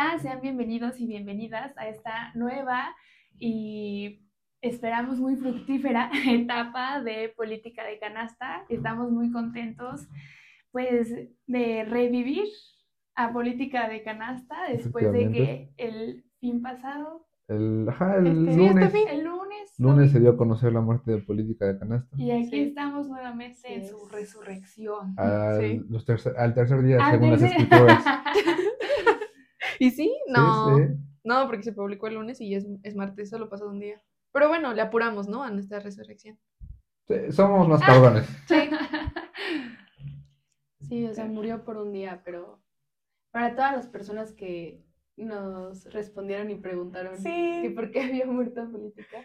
Hola, sean bienvenidos y bienvenidas a esta nueva y esperamos muy fructífera etapa de política de canasta. Estamos muy contentos pues de revivir a política de canasta después de que el fin pasado el, ajá, el este, lunes. El lunes. Lunes se dio a conocer la muerte de política de canasta. Y aquí estamos nuevamente en su resurrección. Al, al tercer día, según las escrituras. ¿Y sí? No. No, porque se publicó el lunes y es, es martes, solo pasó un día. Pero bueno, le apuramos, ¿no? A nuestra resurrección. Sí, somos más cabrones. sí. Sí, o sea, murió por un día, pero para todas las personas que nos respondieron y preguntaron que por qué había muerto política.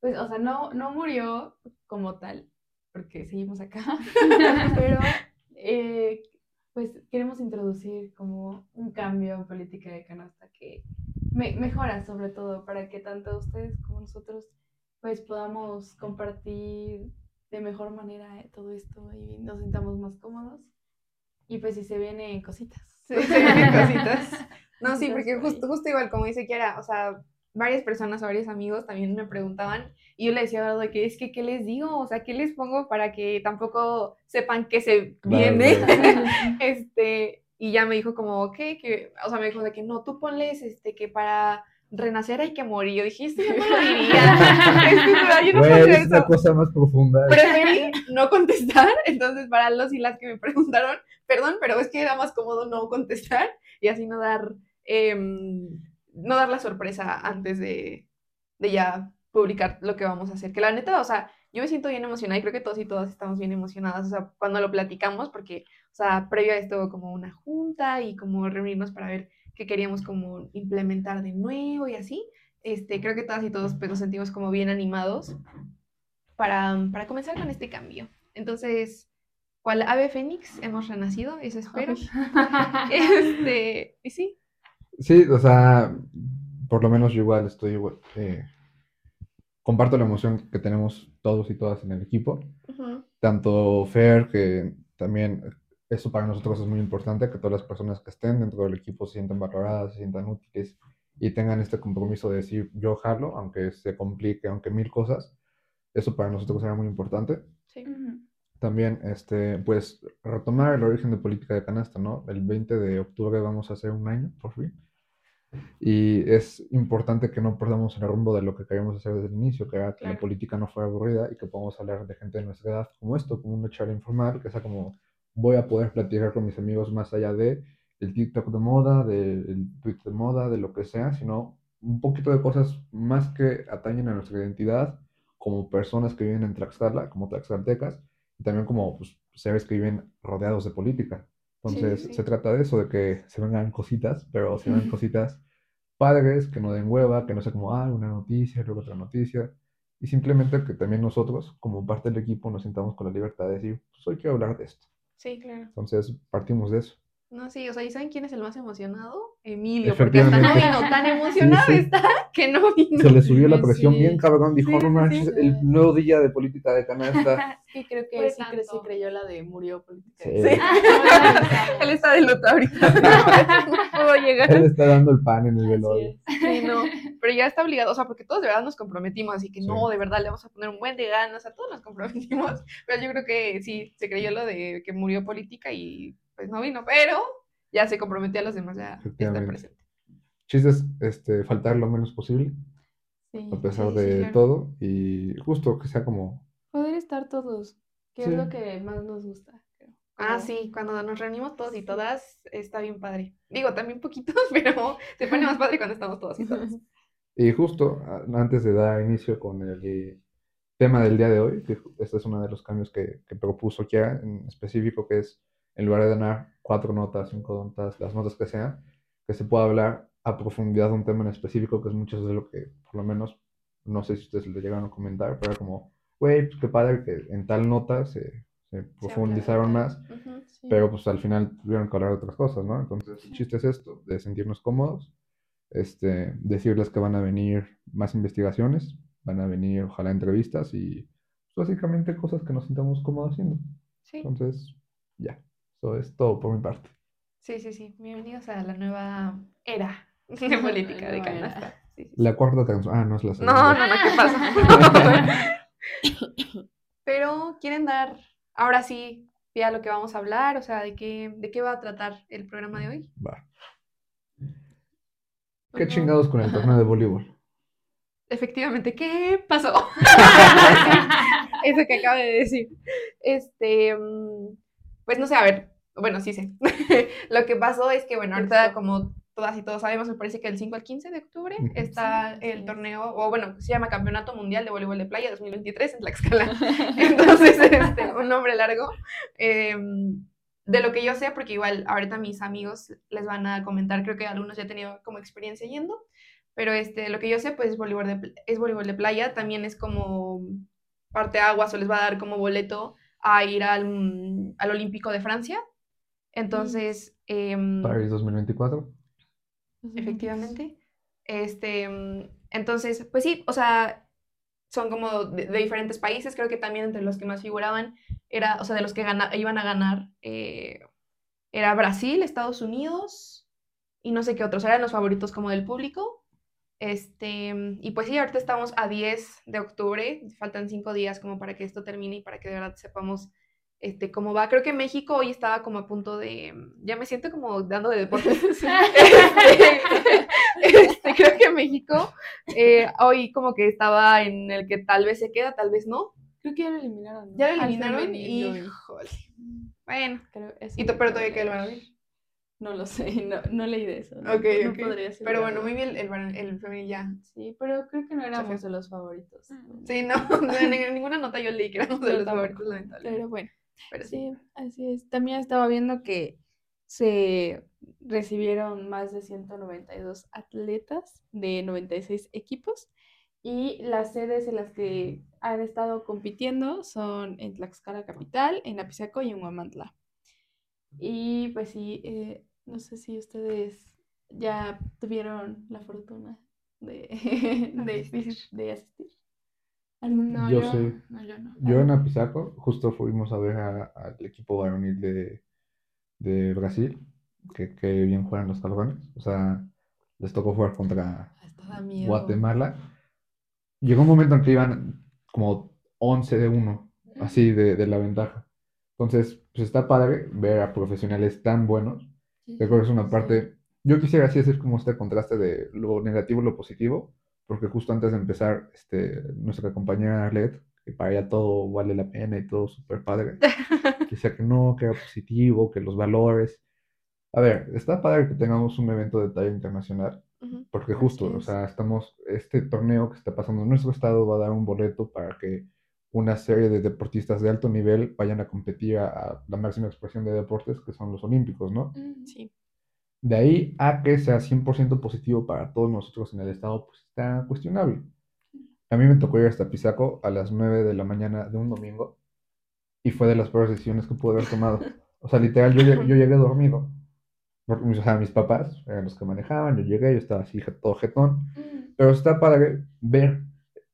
Pues, o sea, no, no murió como tal, porque seguimos acá, pero eh, pues queremos introducir como un cambio en política de canasta que mejora sobre todo para que tanto ustedes como nosotros pues podamos compartir de mejor manera todo esto y nos sintamos más cómodos. Y pues si se vienen cositas. Sí, se vienen cositas. No, sí, porque justo, justo igual como dice Kiara, o sea, varias personas o varios amigos también me preguntaban y yo le decía a que es que, ¿qué les digo? O sea, ¿qué les pongo para que tampoco sepan que se viene? este, y ya me dijo como, ok, que, o sea, me dijo de que no, tú ponles, este, que para renacer hay que morir. Yo dije, esto yo no lo diría. yo no es una cosa más profunda. Preferí no contestar, entonces para los y las que me preguntaron, perdón, pero es que era más cómodo no contestar y así no dar Em, no dar la sorpresa antes de, de ya publicar lo que vamos a hacer. Que la neta, o sea, yo me siento bien emocionada y creo que todos y todas estamos bien emocionadas, o sea, cuando lo platicamos, porque, o sea, previo a esto como una junta y como reunirnos para ver qué queríamos como implementar de nuevo y así, este, creo que todas y todos pues, nos sentimos como bien animados para, para comenzar con este cambio. Entonces, cual ave fénix hemos renacido, eso espero. este, y sí, Sí, o sea, por lo menos yo igual estoy igual. Eh, comparto la emoción que tenemos todos y todas en el equipo. Tanto Fer, que también eso para nosotros es muy importante, que todas las personas que estén dentro del equipo se sientan valoradas, se sientan útiles y tengan este compromiso de decir yo jalo, aunque se complique, aunque mil cosas. Eso para nosotros era muy importante. Sí. También, este, pues, retomar el origen de política de canasta, ¿no? El 20 de octubre vamos a hacer un año, por fin. Y es importante que no perdamos el rumbo de lo que queríamos hacer desde el inicio, que era que la política no fuera aburrida y que podamos hablar de gente de nuestra edad como esto, como una charla informal, que sea como voy a poder platicar con mis amigos más allá de el TikTok de moda, del Twitter de moda, de lo que sea, sino un poquito de cosas más que atañen a nuestra identidad como personas que viven en Tlaxcala, como tlaxcaltecas, y también como pues, seres que viven rodeados de política. Entonces, se trata de eso, de que se vengan cositas, pero se vengan cositas padres, que no den hueva, que no sea como, ah, una noticia, luego otra noticia. Y simplemente que también nosotros, como parte del equipo, nos sintamos con la libertad de decir, pues hoy quiero hablar de esto. Sí, claro. Entonces, partimos de eso. No, sí, o sea, ¿y saben quién es el más emocionado? Emilio, porque hasta no vino, tan emocionado está que no vino. Se le subió la presión bien cabrón, dijo, no manches, el nuevo día de política de canasta. sí, creo que sí, sí, creyó la de murió política. Sí. Él está de luto ahorita, no puedo llegar. Él está dando el pan en el velorio. Sí, no, pero ya está obligado, o sea, porque todos de verdad nos comprometimos, así que no, de verdad le vamos a poner un buen de ganas, a todos nos comprometimos, pero yo creo que sí, se creyó lo de que murió política y pues no vino, pero ya se comprometió a los demás a estar presente. Chistes, este, faltar lo menos posible, a pesar de todo, y justo que sea como... Poder estar todos, que es lo que más nos gusta. Ah, sí, cuando nos reunimos todos y todas, está bien padre. Digo, también poquitos, pero se pone más padre cuando estamos todos y todas. Y justo antes de dar inicio con el tema del día de hoy, que este es uno de los cambios que, que propuso Kiara en específico, que es en lugar de dar cuatro notas, cinco notas, las notas que sean, que se pueda hablar a profundidad de un tema en específico, que es mucho de lo que, por lo menos, no sé si ustedes le llegaron a comentar, pero como, güey, pues qué padre que en tal nota se, profundizaron más, pero pues al final tuvieron que hablar de otras cosas, ¿no? Entonces, el chiste es esto, de sentirnos cómodos, este, decirles que van a venir más investigaciones, van a venir, ojalá, entrevistas y pues, básicamente cosas que nos sintamos cómodos haciendo. Entonces, ya. Eso es todo por mi parte. Sí, sí, sí. Bienvenidos a la nueva era de política de canasta. La cuarta canción. Ah, no es la segunda. No, no, no, ¿qué pasa? Pero quieren dar, ahora sí, ya lo que vamos a hablar, o sea, de qué, de qué va a tratar el programa de hoy. Va. ¿Qué chingados con el torneo de voleibol? Efectivamente, ¿qué pasó? Eso que acaba de decir. Este, mm, pues no sé, a ver, bueno, sí sé. lo que pasó es que, bueno, ahorita como todas y todos sabemos, me parece que el 5 al 15 de octubre está el torneo, o bueno, se llama Campeonato Mundial de Voleibol de Playa 2023 en Tlaxcala. Entonces, este, un nombre largo. Em, de lo que yo sé, porque igual ahorita mis amigos les van a comentar, creo que algunos ya han tenido como experiencia yendo, pero este, lo que yo sé, pues es voleibol de, es voleibol de playa, también es como parte aguas o les va a dar como boleto a ir al, al Olímpico de Francia. Entonces... Eh, París 2024. Efectivamente. Este, mm, entonces, pues sí, o sea, son como de, diferentes países, creo que también entre los que más figuraban era, o sea, de los que iban a ganar, eh, era Brasil, Estados Unidos y no sé qué otros, eran los favoritos como del público. Este, mm, y pues sí, ahorita estamos a 10 de octubre, faltan 5 días como para que esto termine y para que de verdad sepamos este, cómo va. Creo que México hoy estaba como a punto de, ya me siento como dando de deportes. Este, este, creo que México eh, hoy como que estaba en el que tal vez se queda, tal vez no. Creo que ya lo eliminaron. Ya lo eliminaron y, híjole. Bueno, Creo ¿y pero todavía que lo van a ver? No lo sé, no, no leí de eso. Ok, no podría ser. Pero bueno, muy bien el, el, femenil ya. Sí, pero creo que no éramos de los favoritos. Sí, no, en ninguna nota yo leí que éramos de los favoritos, lamentablemente. Pero bueno sí, así es. También estaba viendo que se recibieron más de 192 atletas de 96 equipos y las sedes en las que han estado compitiendo son en Tlaxcala Capital, en Apizaco y en Huamantla. Y pues sí, eh, no sé si ustedes ya tuvieron la fortuna de, de asistir. No, yo, yo, No, yo, no. yo en Apizaco justo fuimos a ver al equipo varonil de, de Brasil, que, que, bien juegan los cabrones. O sea, les tocó jugar contra Guatemala. Llegó un momento en que iban como 11 de 1, así de, de la ventaja. Entonces, pues está padre ver a profesionales tan buenos. Creo que es una parte. Yo quisiera así hacer como este contraste de lo negativo y lo positivo porque justo antes de empezar, este, nuestra compañera Arlette, que para ella todo vale la pena y todo súper padre, decía que no, que era positivo, que los valores. A ver, está padre que tengamos un evento de talla internacional, porque justo, o sea, estamos, este torneo que está pasando en nuestro estado va a dar un boleto para que una serie de deportistas de alto nivel vayan a competir a, la máxima expresión de deportes, que son los olímpicos, ¿no? Sí. De ahí a que sea 100% positivo para todos nosotros en el estado, pues está cuestionable. A mí me tocó ir hasta Pisaco a las 9 de la mañana de un domingo y fue de las peores decisiones que pude haber tomado. O sea, literal, yo, yo llegué dormido. O sea, mis papás eran los que manejaban, yo llegué, yo estaba así todo jetón. Pero está para ver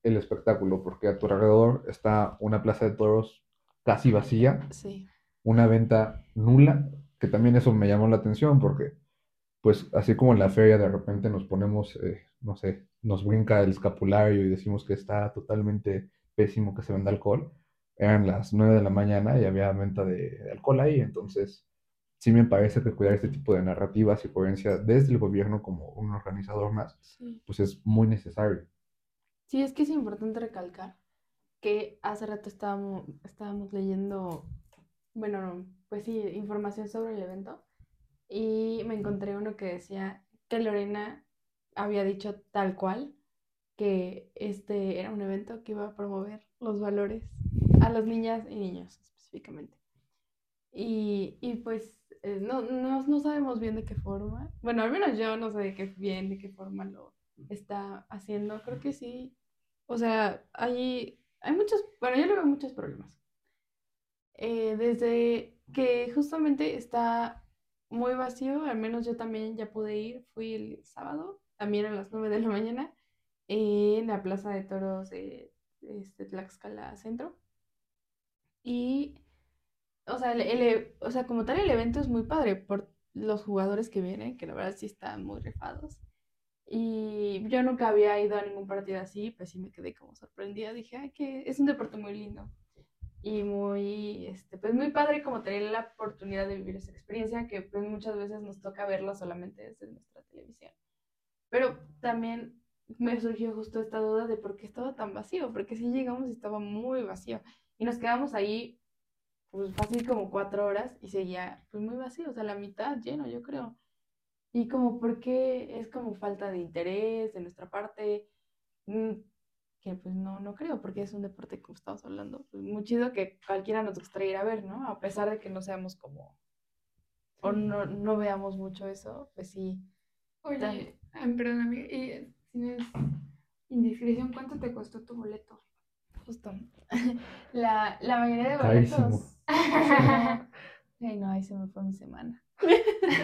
el espectáculo, porque a tu alrededor está una plaza de toros casi vacía, sí. una venta nula, que también eso me llamó la atención, porque pues así como en la feria de repente nos ponemos, eh, no sé, nos brinca el escapulario y decimos que está totalmente pésimo que se venda alcohol, eran las 9 de la mañana y había venta de, alcohol ahí, entonces sí me parece que cuidar este tipo de narrativas y coherencia desde el gobierno como un organizador más, pues es muy necesario. Sí, es que es importante recalcar que hace rato estábamos, estábamos leyendo, bueno, pues sí, información sobre el evento y me encontré uno que decía que Lorena había dicho tal cual que este era un evento que iba a promover los valores a las niñas y niños específicamente. Y, y pues eh, no, no, no, sabemos bien de qué forma. Bueno, al menos yo no sé de qué, bien de qué forma lo está haciendo. Creo que sí. O sea, hay, hay muchos, bueno, yo le veo muchos problemas. Eh, desde que justamente está muy vacío, al menos yo también ya pude ir, fui el sábado, también a las 9 de la mañana, en la Plaza de Toros de este, Tlaxcala Centro. Y, o sea, el, o sea, como tal el evento es muy padre por los jugadores que vienen, que la verdad sí están muy refados. Y yo nunca había ido a ningún partido así, pues sí me quedé como sorprendida. Dije, ay, que es un deporte muy lindo y muy, este, pues muy padre como tener la oportunidad de vivir esa experiencia que pues muchas veces nos toca verla solamente desde nuestra televisión. Pero también me surgió justo esta duda de por qué estaba tan vacío, porque si llegamos y estaba muy vacío y nos quedamos ahí pues fácil como cuatro horas y seguía pues muy vacío, o sea, la mitad lleno yo creo. Y como por qué es como falta de interés de nuestra parte, mm, que pues no, no creo, porque es un deporte como estamos hablando, pues, muy chido que cualquiera nos gustaría ir a ver, ¿no? A pesar de que no seamos como, o no, no veamos mucho eso, pues sí. Oye, perdón, amiga, y si no es indiscreción, ¿cuánto te costó tu boleto? Justo. La, la mayoría de boletos. Ay, no, ahí se me fue mi semana.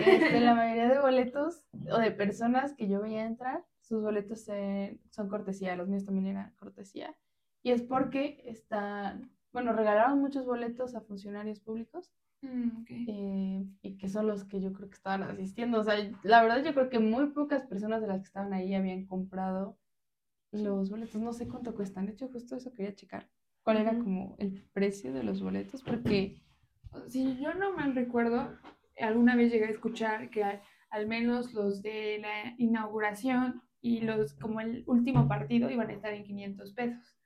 Este, la mayoría de boletos o de personas que yo veía entrar sus boletos son cortesía, los míos también eran cortesía. Y es porque están, bueno, regalaron muchos boletos a funcionarios públicos. Mm, eh, y que son los que yo creo que estaban asistiendo. O sea, la verdad yo creo que muy pocas personas de las que estaban ahí habían comprado los boletos. No sé cuánto cuestan. De hecho, justo eso quería checar. ¿Cuál era como el precio de los boletos? Porque... Si yo no mal recuerdo, alguna vez llegué a escuchar que al menos los de la inauguración y los como el último partido iban a estar en 500 pesos.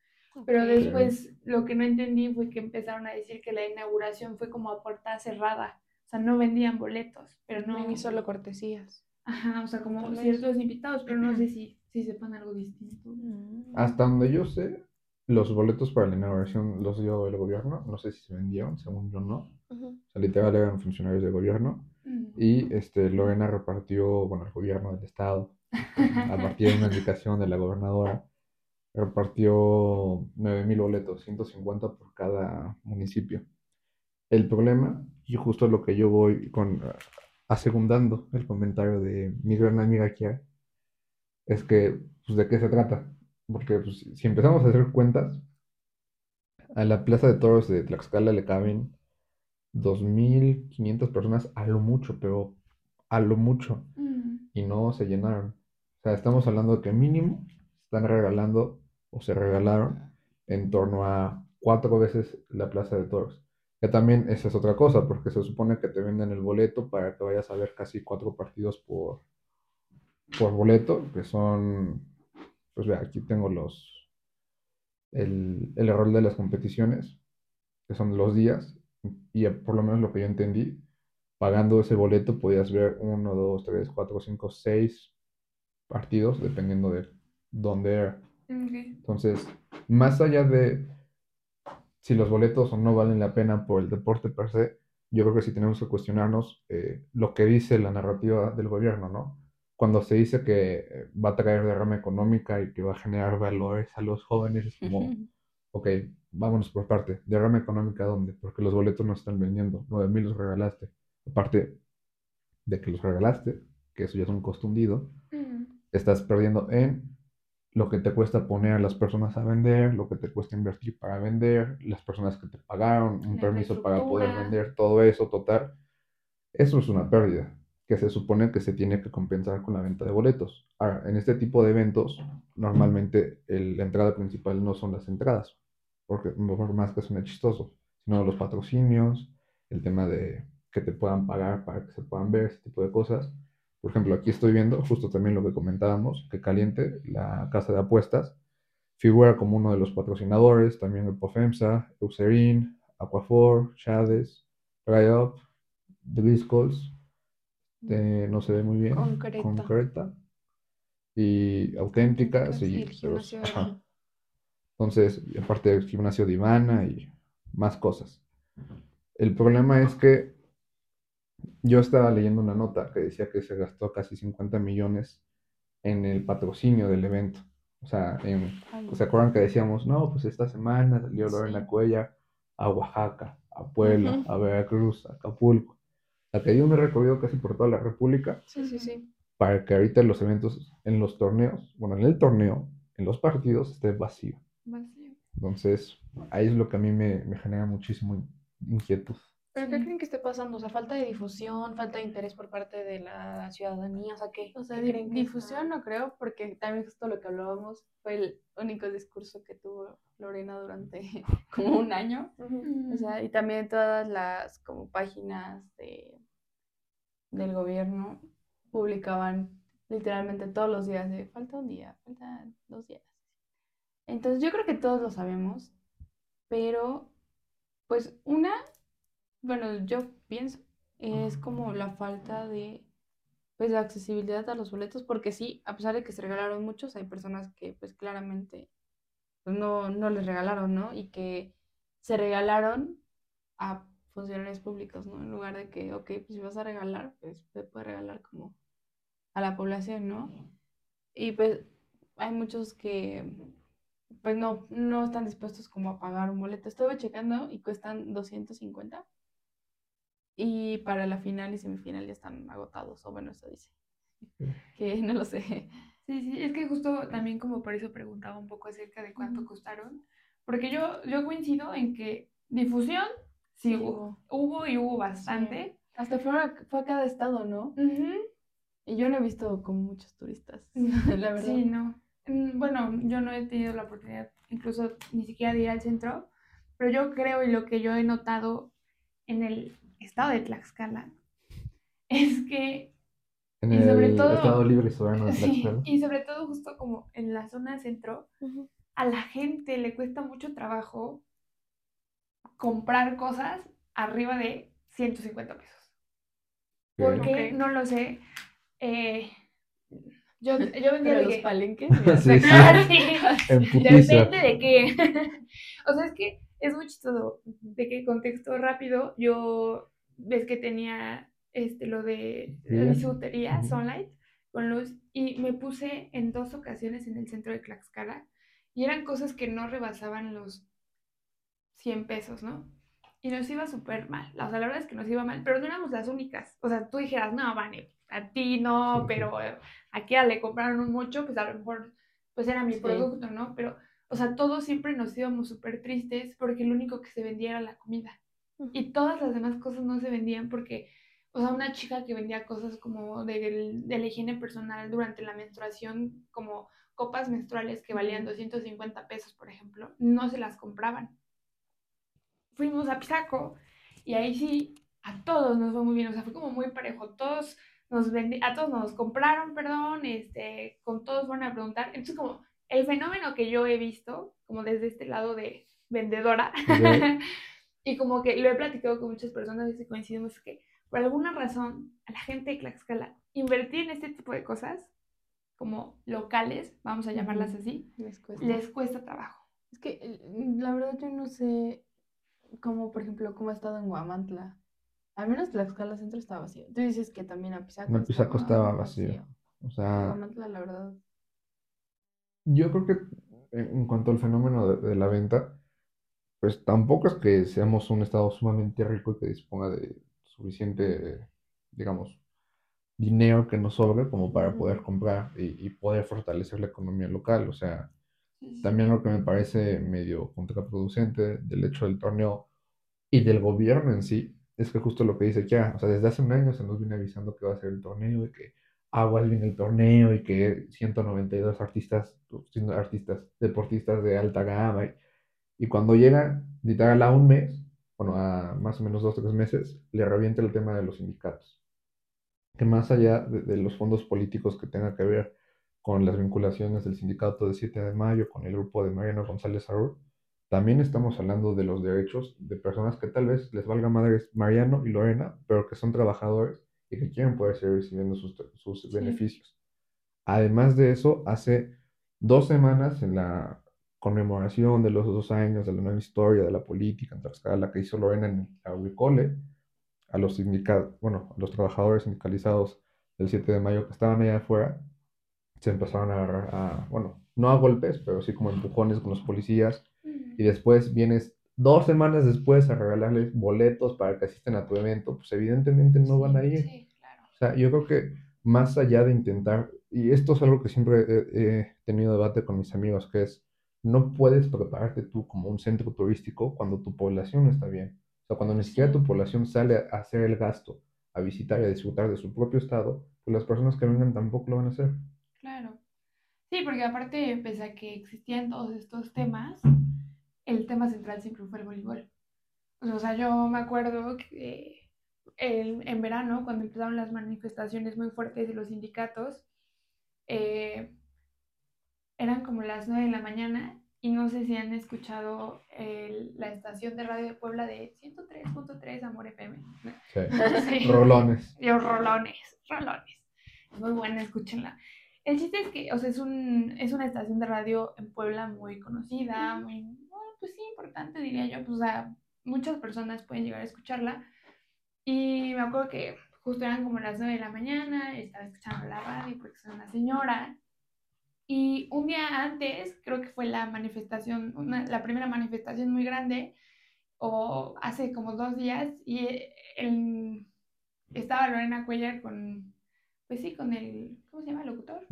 Pero después lo que no entendí fue que empezaron a decir que la inauguración fue como a puerta cerrada, o sea, no vendían boletos, pero no... Y solo cortesías. Ajá, o sea, como ciertos invitados, pero no sé si, si sepan algo distinto. Mm. Hasta donde yo sé, los boletos para la inauguración los dio el gobierno, no sé si se vendieron, según yo no. O sea, literal eran funcionarios del gobierno. Mm. Y este, Lorena repartió, bueno, el gobierno del estado a partir de una indicación de la gobernadora, repartió 9.000 boletos, 150 por cada municipio. El problema, y justo lo que yo voy con, asegundando el comentario de mi gran amiga Kia, es que, pues, ¿de qué se trata? Porque pues, si empezamos a hacer cuentas, a la plaza de toros de Tlaxcala le caben 2.500 personas a lo mucho, pero a lo mucho. Mm. Y no se llenaron sea, estamos hablando de que mínimo están regalando o se regalaron en torno a cuatro veces la Plaza de Toros. Que también esa es otra cosa, porque se supone que te venden el boleto para que vayas a ver casi cuatro partidos por, por boleto, que son, pues vea, aquí tengo los, el, el error de las competiciones, que son los días, y por lo menos lo que yo entendí, pagando ese boleto podías ver uno, dos, tres, cuatro, cinco, seis partidos, dependiendo de dónde era. Entonces, más allá de si los boletos o no valen la pena por el deporte per se, yo creo que sí tenemos que cuestionarnos eh, lo que dice la narrativa del gobierno, ¿no? Cuando se dice que eh, va a traer derrama económica y que va a generar valores a los jóvenes, es como, ok, vámonos por parte. ¿Derrama económica dónde? Porque los boletos no están vendiendo, 9 mil los regalaste. Aparte de que los regalaste, que eso ya es un costo hundido, estás perdiendo en lo que te cuesta poner a las personas a vender, lo que te cuesta invertir para vender, las personas que te pagaron un permiso para poder vender, todo eso total. Eso es una pérdida que se supone que se tiene que compensar con la venta de boletos. Ahora, en este tipo de eventos, normalmente la entrada principal no son las entradas, porque por más que suene chistoso, sino los patrocinios, el tema de que te puedan pagar para que se puedan ver, ese tipo de cosas. Por ejemplo, aquí estoy viendo justo también lo que comentábamos, que Caliente, la casa de apuestas, figura como uno de los patrocinadores, también el Pofemsa, Eucerin, Aquafor, Chades, Up, The Biscols, no se ve muy bien, concreta, y auténticas, y, entonces, aparte del gimnasio Divana y más cosas. El problema es que yo estaba leyendo una nota que decía que se gastó casi 50 millones en el patrocinio del evento. O sea, ¿se acuerdan que decíamos, no, pues esta semana salió la Cuella a Oaxaca, a Puebla, a Veracruz, a Acapulco? O sea, que dio un recorrido casi por toda la República. Sí, sí, sí. Para que ahorita los eventos, en los torneos, bueno, en el torneo, en los partidos, esté vacío. Vacío. Entonces, ahí es lo que a mí me, me genera muchísimo inquietud. ¿Pero qué creen que esté pasando? O sea, falta de difusión, falta de interés por parte de la ciudadanía, o sea, ¿qué? O sea, ¿Qué creen que difusión no creo, porque también justo lo que hablábamos fue el único discurso que tuvo Lorena durante como un año. O sea, y también todas las como páginas de, del gobierno publicaban literalmente todos los días de falta un día, falta dos días. Entonces yo creo que todos lo sabemos, pero pues una bueno, yo pienso, es como la falta de, pues, de accesibilidad a los boletos, porque sí, a pesar de que se regalaron muchos, hay personas que, pues, claramente, pues, no, no les regalaron, ¿no? Y que se regalaron a funcionarios públicos, ¿no? En lugar de que, ok, pues si vas a regalar, pues se puede regalar como a la población, ¿no? Y pues hay muchos que pues no, no están dispuestos como a pagar un boleto. Estuve checando y cuestan 250 y para la final y semifinal ya están agotados, o bueno, eso dice. Que no lo sé. Sí, sí, es que justo también como por eso preguntaba un poco acerca de cuánto costaron, porque yo, yo coincido en que difusión sí, hubo. hubo y hubo bastante. Hasta fue a, fue a cada estado, ¿no? Y yo no he visto como muchos turistas, la verdad. Sí, no. Mm, bueno, yo no he tenido la oportunidad incluso ni siquiera de ir al centro, pero yo creo y lo que yo he notado en el estado de Tlaxcala es que en y sobre el todo, estado libre y soberano de Tlaxcala. y sobre todo justo como en la zona centro, a la gente le cuesta mucho trabajo comprar cosas arriba de 150 pesos. Porque, no lo sé, eh, yo, yo vendía de los palenques. sí, sí. Depende de qué. o sea, es que es muy chistoso. De qué contexto rápido, yo ves que tenía este, lo de la bisutería, Sunlight, con luz, y me puse en dos ocasiones en el centro de Tlaxcala, y eran cosas que no rebasaban los 100 pesos, ¿no? Y nos iba súper mal. O sea, la verdad es que nos iba mal, pero no éramos las únicas. O sea, tú dijeras, no, Vane, a ti no, pero aquí a le compraron mucho, pues a lo mejor, pues era mi producto, ¿no? Pero, o sea, todos siempre nos íbamos súper tristes porque lo único que se vendía era la comida. Y todas las demás cosas no se vendían porque, o sea, una chica que vendía cosas como de, de la higiene personal durante la menstruación, como copas menstruales que valían 250 pesos, por ejemplo, no se las compraban. Fuimos a Pisaco y ahí sí, a todos nos fue muy bien, o sea, fue como muy parejo, todos nos vendi a todos nos compraron, perdón, este, con todos van a preguntar. Entonces, como el fenómeno que yo he visto, como desde este lado de vendedora, Y como que lo he platicado con muchas personas y coincidimos que por alguna razón a la gente de Tlaxcala invertir en este tipo de cosas, como locales, vamos a llamarlas así, les cuesta, trabajo. Es que la verdad yo no sé cómo, por ejemplo, cómo ha estado en Guamantla. Al menos Tlaxcala Centro está vacío. Tú dices que también a Pisaco. En Pisaco estaba vacío. O sea. Guamantla, la verdad. Yo creo que en cuanto al fenómeno de la venta, pues tampoco es que seamos un estado sumamente rico y que disponga de suficiente, digamos, dinero que nos sobre como para poder comprar y, poder fortalecer la economía local. O sea, también lo que me parece medio contraproducente del hecho del torneo y del gobierno en sí es que justo lo que dice ya, o sea, desde hace un año se nos viene avisando que va a ser el torneo y que aguas viene el torneo y que 192 artistas, artistas, deportistas de alta gama. Y, y cuando llega, literal, a un mes, bueno, a más o menos dos o tres meses, le revienta el tema de los sindicatos. Que más allá de, los fondos políticos que tenga que ver con las vinculaciones del sindicato de 7 de mayo, con el grupo de Mariano González Arur, también estamos hablando de los derechos de personas que tal vez les valga madres Mariano y Lorena, pero que son trabajadores y que quieren poder seguir recibiendo sus, sus beneficios. Además de eso, hace dos semanas en la conmemoración de los dos años de la nueva historia de la política en Tlaxcala que hizo Lorena en la Huicole, a los sindicatos, bueno, a los trabajadores sindicalizados del 7 de mayo que estaban allá afuera, se empezaron a a, bueno, no a golpes, pero sí como empujones con los policías, y después vienes dos semanas después a regalarles boletos para que asisten a tu evento, pues evidentemente no van a ir. Sí, claro. O sea, yo creo que más allá de intentar, y esto es algo que siempre he tenido debate con mis amigos, que es, no puedes prepararte tú como un centro turístico cuando tu población no está bien. O sea, cuando ni siquiera tu población sale a hacer el gasto, a visitar y a disfrutar de su propio estado, pues las personas que vengan tampoco lo van a hacer. Claro. Sí, porque aparte, pese a que existían todos estos temas, el tema central siempre fue el voleibol. O sea, yo me acuerdo que en verano, cuando empezaron las manifestaciones muy fuertes de los sindicatos, eh, eran como las 9 de la mañana y no sé si han escuchado la estación de radio de Puebla de 103.3 Amor FM. Sí. Rolones. Yo, rolones, rolones. Muy buena, escúchenla. El chiste es que, o sea, es, un, es una estación de radio en Puebla muy conocida, muy, pues sí, importante, diría yo. Pues, sea, muchas personas pueden llegar a escucharla. Y me acuerdo que justo eran como las 9 de la mañana, estaba escuchando la radio porque soy una señora. Y un día antes, creo que fue la manifestación, la primera manifestación muy grande, o hace como dos días, y el, estaba Lorena Cuellar con, pues sí, con el, ¿cómo se llama? El locutor.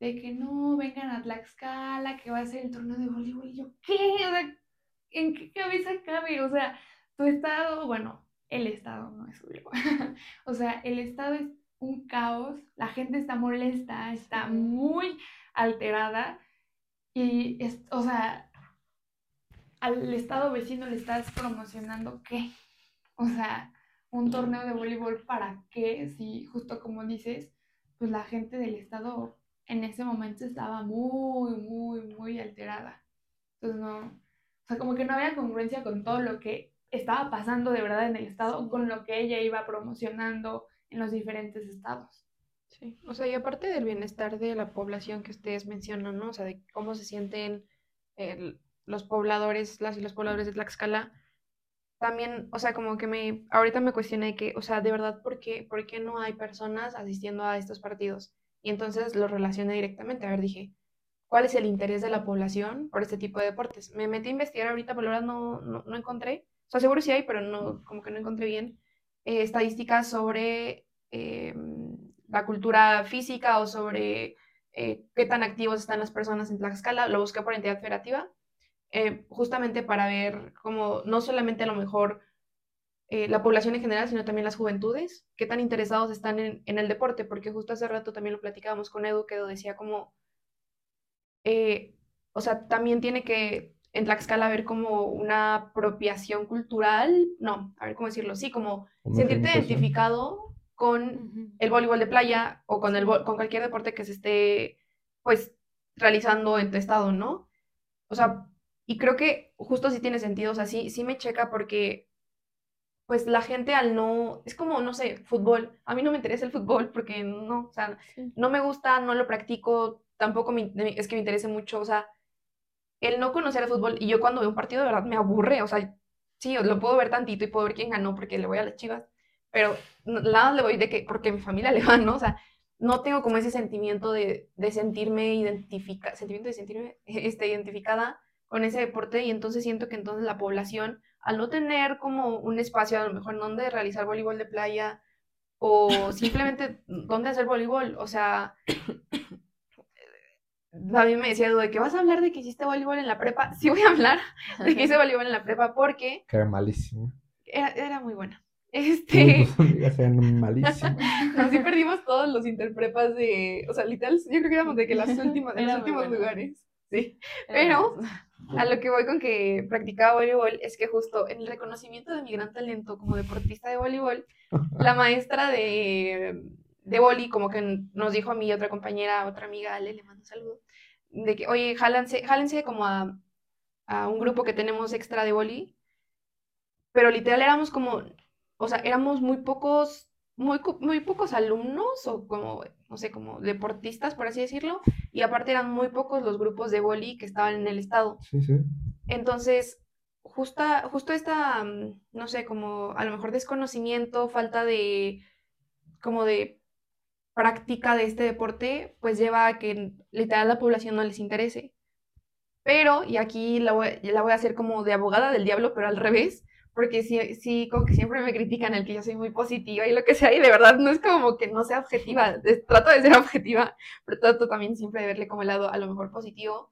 De que no, vengan a Tlaxcala, que va a ser el torneo de voleibol. Y yo, ¿qué? O sea, ¿en qué cabeza cabe? O sea, tu estado, bueno, el estado no es suyo. o sea, el estado es un caos, la gente está molesta, está muy alterada y, es, o sea, al estado vecino le estás promocionando qué? O sea, un torneo de voleibol para qué, si justo como dices, pues la gente del estado en ese momento estaba muy, muy, muy alterada. Entonces no, o sea, como que no había congruencia con todo lo que estaba pasando de verdad en el estado, con lo que ella iba promocionando en los diferentes estados. Sí, o sea, y aparte del bienestar de la población que ustedes mencionan, ¿no? O sea, de cómo se sienten los pobladores, las y los pobladores de Tlaxcala, también, o sea, como que me, ahorita me cuestioné que, o sea, de verdad, ¿por qué, ¿por qué no hay personas asistiendo a estos partidos? Y entonces lo relacioné directamente, a ver, dije, ¿cuál es el interés de la población por este tipo de deportes? Me metí a investigar ahorita, pero ahora no, no, encontré, o sea, seguro sí hay, pero no, como que no encontré bien eh, estadísticas sobre eh, la cultura física o sobre eh, qué tan activos están las personas en Tlaxcala. Lo busqué por entidad federativa, justamente para ver cómo no solamente a lo mejor la población en general, sino también las juventudes, qué tan interesados están en, en el deporte, porque justo hace rato también lo platicábamos con Edu, que decía como, o sea, también tiene que en Tlaxcala ver como una apropiación cultural, no, a ver cómo decirlo, sí, como sentirte identificado con el voleibol de playa o con, el, con cualquier deporte que se esté, pues, realizando en tu estado, ¿no? O sea, y creo que justo sí tiene sentido, o sea, sí, sí me checa porque, pues, la gente al no, es como, no sé, fútbol, a mí no me interesa el fútbol porque no, o sea, no me gusta, no lo practico, tampoco es que me interese mucho, o sea, el no conocer el fútbol, y yo cuando veo un partido de verdad me aburre, o sea, sí, lo puedo ver tantito y puedo ver quién ganó porque le voy a las chivas, pero nada le voy de que, porque mi familia le va, ¿no? O sea, no tengo como ese sentimiento de, de sentirme identificada, sentimiento de sentirme este, identificada con ese deporte y entonces siento que entonces la población, al no tener como un espacio a lo mejor donde realizar voleibol de playa o simplemente donde hacer voleibol, o sea, David me decía, ¿de qué vas a hablar de que hiciste voleibol en la prepa? Sí voy a hablar de que hice voleibol en la prepa porque... Que era malísimo. Era, era muy buena. Este... Eran malísimas. Así perdimos todos los interprepas de... O sea, literal, yo creo que éramos de que las últimas, en los últimos lugares. Sí. Pero a lo que voy con que practicaba voleibol es que justo en el reconocimiento de mi gran talento como deportista de voleibol, la maestra de de como que nos dijo a mí y otra compañera, otra amiga, Ale, le mando un saludo, de que, oye, jálense, jálense como a, a un grupo que tenemos extra de boli, pero literal éramos como, o sea, éramos muy pocos, muy, muy pocos alumnos o como, no sé, como deportistas, por así decirlo, y aparte eran muy pocos los grupos de boli que estaban en el estado. Sí, sí. Entonces, justa, justo esta, mm, no sé, como a lo mejor desconocimiento, falta de, como de práctica de este deporte, pues lleva a que literal la población no les interese. Pero, y aquí la voy, la voy a hacer como de abogada del diablo, pero al revés, porque sí, sí, como que siempre me critican el que yo soy muy positiva y lo que sea, y de verdad no es como que no sea objetiva, trato de ser objetiva, pero trato también siempre de verle como el lado a lo mejor positivo.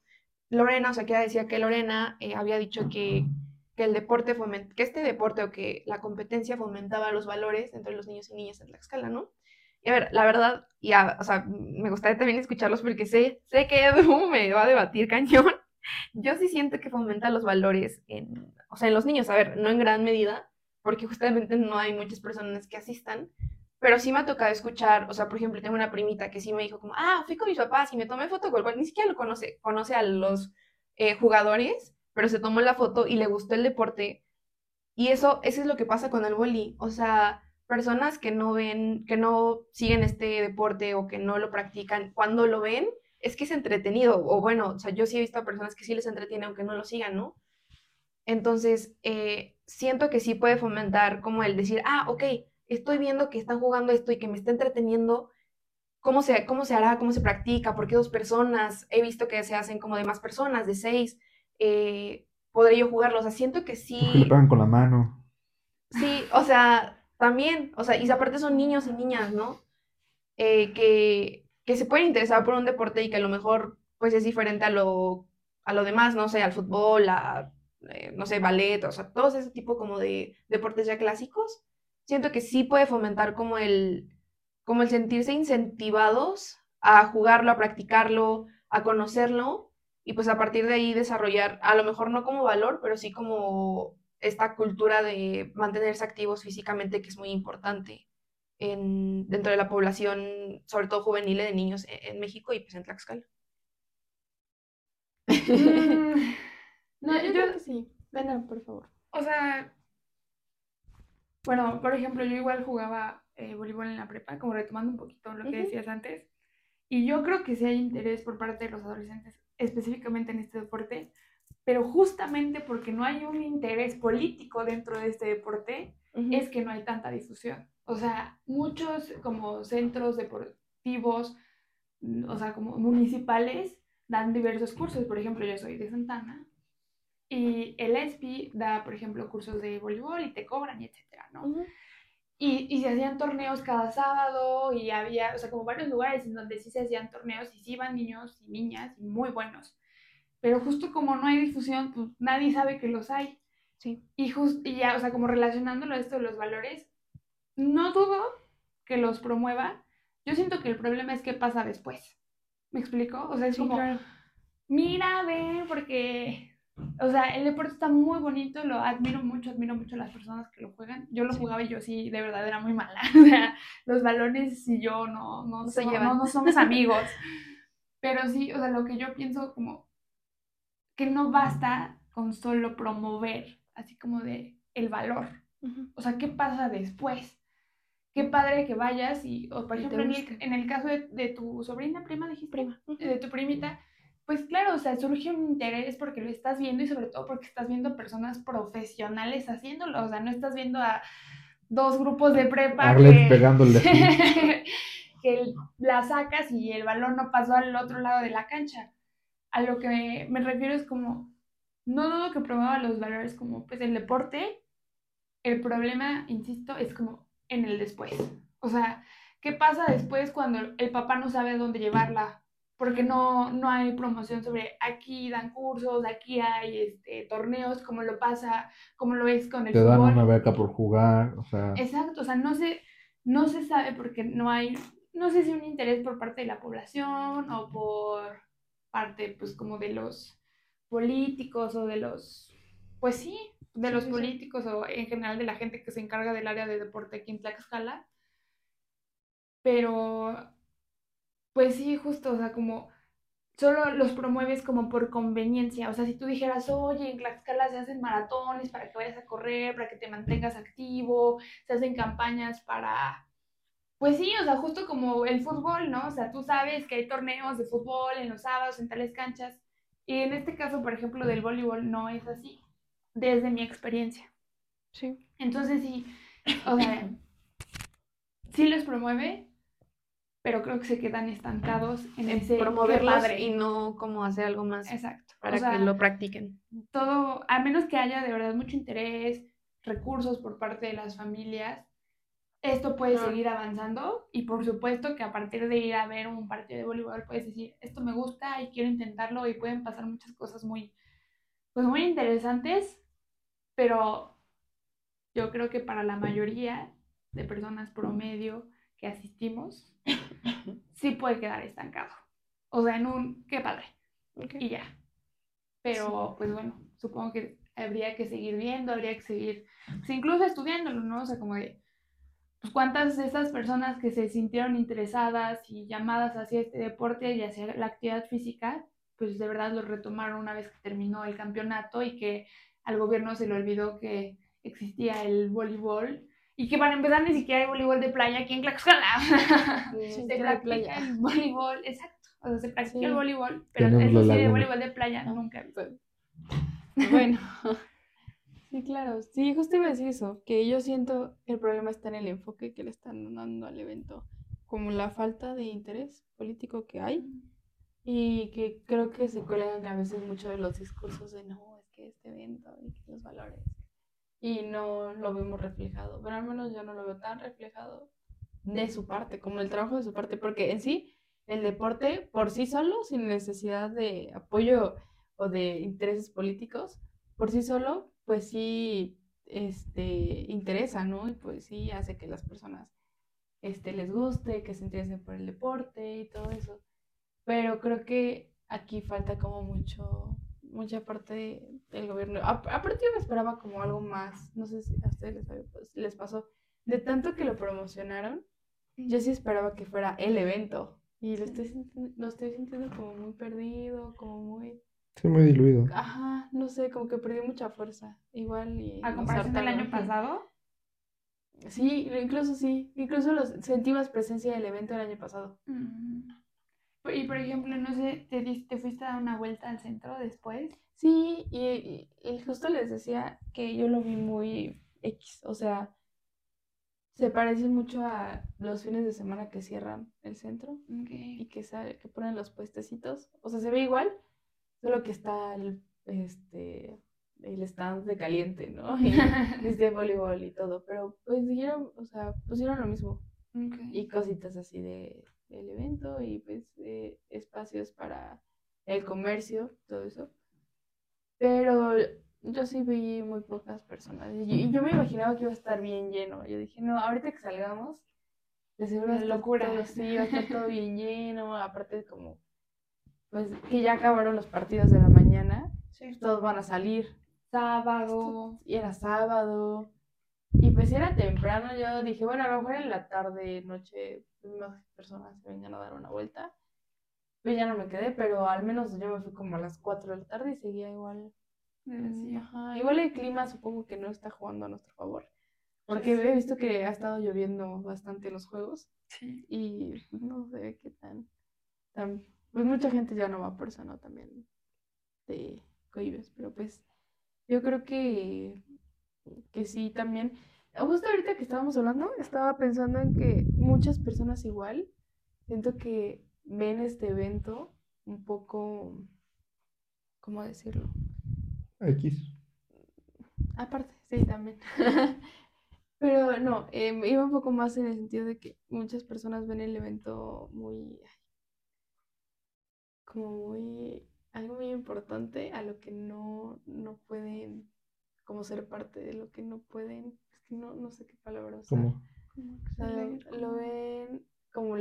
Lorena, o sea, que decía que Lorena eh, había dicho que que el deporte que este deporte o que la competencia fomentaba los valores entre los niños y niñas en Tlaxcala, ¿no? Y a ver, la verdad, ya, o sea, me gustaría también escucharlos porque sé, sé que Edu me va a debatir cañón. Yo sí siento que fomenta los valores en, o sea, en los niños, a ver, no en gran medida, porque justamente no hay muchas personas que asistan, pero sí me ha tocado escuchar, o sea, por ejemplo, tengo una primita que sí me dijo como, ah, fui con mis papás y me tomé foto con el ni siquiera lo conoce, conoce a los eh, jugadores, pero se tomó la foto y le gustó el deporte. Y eso, eso es lo que pasa con el boli. O sea, personas que no ven, que no siguen este deporte o que no lo practican, cuando lo ven, es que es entretenido. O bueno, o sea, yo sí he visto a personas que sí les entretiene aunque no lo sigan, ¿no? Entonces, eh, siento que sí puede fomentar como el decir, ah, ok, estoy viendo que están jugando esto y que me está entreteniendo, ¿cómo se, cómo se hará? ¿Cómo se practica? ¿Por qué dos personas? He visto que se hacen como de más personas, de seis. Eh, ¿Podré yo jugarlo? O sea, siento que sí. le pegan con la mano. Sí, o sea, también, o sea, y aparte son niños y niñas, ¿no? Eh, que, que se pueden interesar por un deporte y que a lo mejor pues es diferente a lo, a lo demás, no sé, al fútbol, a, eh, no sé, ballet, o sea, todo ese tipo como de deportes ya clásicos siento que sí puede fomentar como el, como el sentirse incentivados a jugarlo, a practicarlo, a conocerlo y pues a partir de ahí desarrollar, a lo mejor no como valor, pero sí como esta cultura de mantenerse activos físicamente que es muy importante en, dentro de la población, sobre todo juvenil de niños e, en, México y pues en Tlaxcala. Mm, no, yo, creo que sí. Ven, por favor. O sea, bueno, por ejemplo, yo igual jugaba eh, voleibol en la prepa, como retomando un poquito lo que decías antes. Y yo creo que sí hay interés por parte de los adolescentes, específicamente en este deporte, pero justamente porque no hay un interés político dentro de este deporte, es que no hay tanta difusión. O sea, muchos como centros deportivos, o sea, como municipales, dan diversos cursos. Por ejemplo, yo soy de Santana y el ESPI da, por ejemplo, cursos de voleibol y te cobran y etcétera, ¿no? y, y, se hacían torneos cada sábado y había, o sea, como varios lugares en donde sí se hacían torneos y sí iban niños y niñas y muy buenos. Pero justo como no hay difusión, pues nadie sabe que los hay. Sí. Y, just, y ya, o sea, como relacionándolo a esto de los valores, no dudo que los promueva. Yo siento que el problema es qué pasa después. ¿Me explico? O sea, es como, mira, ve, porque o sea, el deporte está muy bonito, lo admiro mucho, admiro mucho a las personas que lo juegan. Yo lo jugaba y yo sí, de verdad, era muy mala. O sea, los balones y yo no, no, no, somos, no, no somos amigos. Pero sí, o sea, lo que yo pienso como que no basta con solo promover, así como de el valor. O sea, ¿qué pasa después? Qué padre que vayas y, o por ejemplo, en el, en el, caso de, de, tu sobrina, prima, dijiste, prima, de tu primita, pues claro, o sea, surge un interés porque lo estás viendo y sobre todo porque estás viendo personas profesionales haciéndolo, o sea, no estás viendo a dos grupos de prepa que, pegándole. que la sacas y el balón no pasó al otro lado de la cancha. A lo que me, refiero es como, no dudo que promueva los valores como pues el deporte, el problema, insisto, es como en el después. O sea, ¿qué pasa después cuando el papá no sabe dónde llevarla? Porque no, no hay promoción sobre aquí dan cursos, aquí hay este, torneos, como lo pasa, como lo es con el Te dan una beca por jugar, o sea... Exacto, o sea, no se, no se sabe porque no hay, no sé si un interés por parte de la población o por parte, pues, como de los políticos o de los, pues sí, de los políticos o en general de la gente que se encarga del área de deporte aquí en Tlaxcala. Pero pues sí, justo, o sea, como solo los promueves como por conveniencia. O sea, si tú dijeras, oye, en Tlaxcala se hacen maratones para que vayas a correr, para que te mantengas activo, se hacen campañas para... Pues sí, o sea, justo como el fútbol, ¿no? O sea, tú sabes que hay torneos de fútbol en los sábados, en tales canchas. Y en este caso, por ejemplo, del voleibol no es así, desde mi experiencia. Sí. Entonces sí, o sea, sí los promueve, pero creo que se quedan estancados en ese promoverlos y no como hacer algo más exacto. Para que lo practiquen. todo a menos que haya de verdad mucho interés recursos por parte de las familias esto puede seguir avanzando y por supuesto que a partir de ir a ver un partido de voleibol puedes decir esto me gusta y quiero intentarlo y pueden pasar muchas cosas muy pues muy interesantes pero yo creo que para la mayoría de personas promedio que asistimos, sí puede quedar estancado. O sea, en un, qué padre. Y ya. Pero, pues bueno, supongo que habría que seguir viendo, habría que seguir, pues incluso estudiándolo, ¿no? O sea, como de, pues cuántas de esas personas que se sintieron interesadas y llamadas hacia este deporte y hacia la actividad física, pues de verdad lo retomaron una vez que terminó el campeonato y que al gobierno se le olvidó que existía el voleibol y que para empezar ni siquiera hay voleibol de playa aquí en Tlaxcala. se practica el voleibol, exacto. O sea, se practica el voleibol, pero eso sí de voleibol de playa nunca he visto. Bueno. Sí, claro. Sí, justo iba a decir eso, que yo siento que el problema está en el enfoque que le están dando al evento, como la falta de interés político que hay y que creo que se cuelgan a veces mucho de los discursos de no, es que este evento y que los valores y no lo vemos reflejado, pero al menos yo no lo veo tan reflejado de su parte, como el trabajo de su parte, porque en sí el deporte por sí solo, sin necesidad de apoyo o de intereses políticos, por sí solo, pues sí este, interesa, ¿no? Y pues sí hace que las personas este, les guste, que se interesen por el deporte y todo eso. Pero creo que aquí falta como mucho, mucha parte del gobierno. Aparte yo me esperaba como algo más, no sé si a ustedes les, pues, les pasó, de tanto que lo promocionaron, yo sí esperaba que fuera el evento. Y lo estoy, lo estoy sintiendo como muy perdido, como muy Sí, muy diluido. Ajá, no sé, como que perdió mucha fuerza. Igual y... ¿A comparación del año pasado? Sí, incluso sí. Incluso los, sentí más presencia del evento el año pasado. Mm. Y por ejemplo, no sé, ¿te, te fuiste a dar una vuelta al centro después? Sí, y, justo les decía que yo lo vi muy X. O sea, se parece mucho a los fines de semana que cierran el centro y que, que ponen los puestecitos. O sea, se ve igual, Solo que está el, este, el stand de caliente, ¿no? Y este voleibol y todo. Pero pues dijeron, o sea, pusieron lo mismo. Y cositas así de, del evento y pues espacios para el comercio, todo eso. Pero yo sí vi muy pocas personas. Y yo, me imaginaba que iba a estar bien lleno. Yo dije, no, ahorita que salgamos, de seguro va locura. sí, va a estar todo bien lleno. Aparte, como pues que ya acabaron los partidos de la mañana, todos van a salir. Sábado. Y era sábado. Pues era temprano, yo dije, bueno, a lo mejor en la tarde, noche, más personas se vengan a dar una vuelta. Pues ya no me quedé, pero al menos yo me fui como a las 4 de la tarde y seguía igual. Igual el clima supongo que no está jugando a nuestro favor. Porque he visto que ha estado lloviendo bastante en los juegos. Sí. Y no sé qué tan, tan pues mucha gente ya no va por eso, ¿no? También de cohibes, pero pues yo creo que, que sí, también. Justo ahorita que estábamos hablando, estaba pensando en que muchas personas igual, siento que ven este evento un poco, ¿cómo decirlo? X. Aparte, sí, también. Pero no, em, iba un poco más en el sentido de que muchas personas ven el evento muy, como muy, algo muy importante a lo que no, no pueden como ser parte de lo que no pueden, que no, no sé qué palabra usar. ¿Cómo? lo ven como,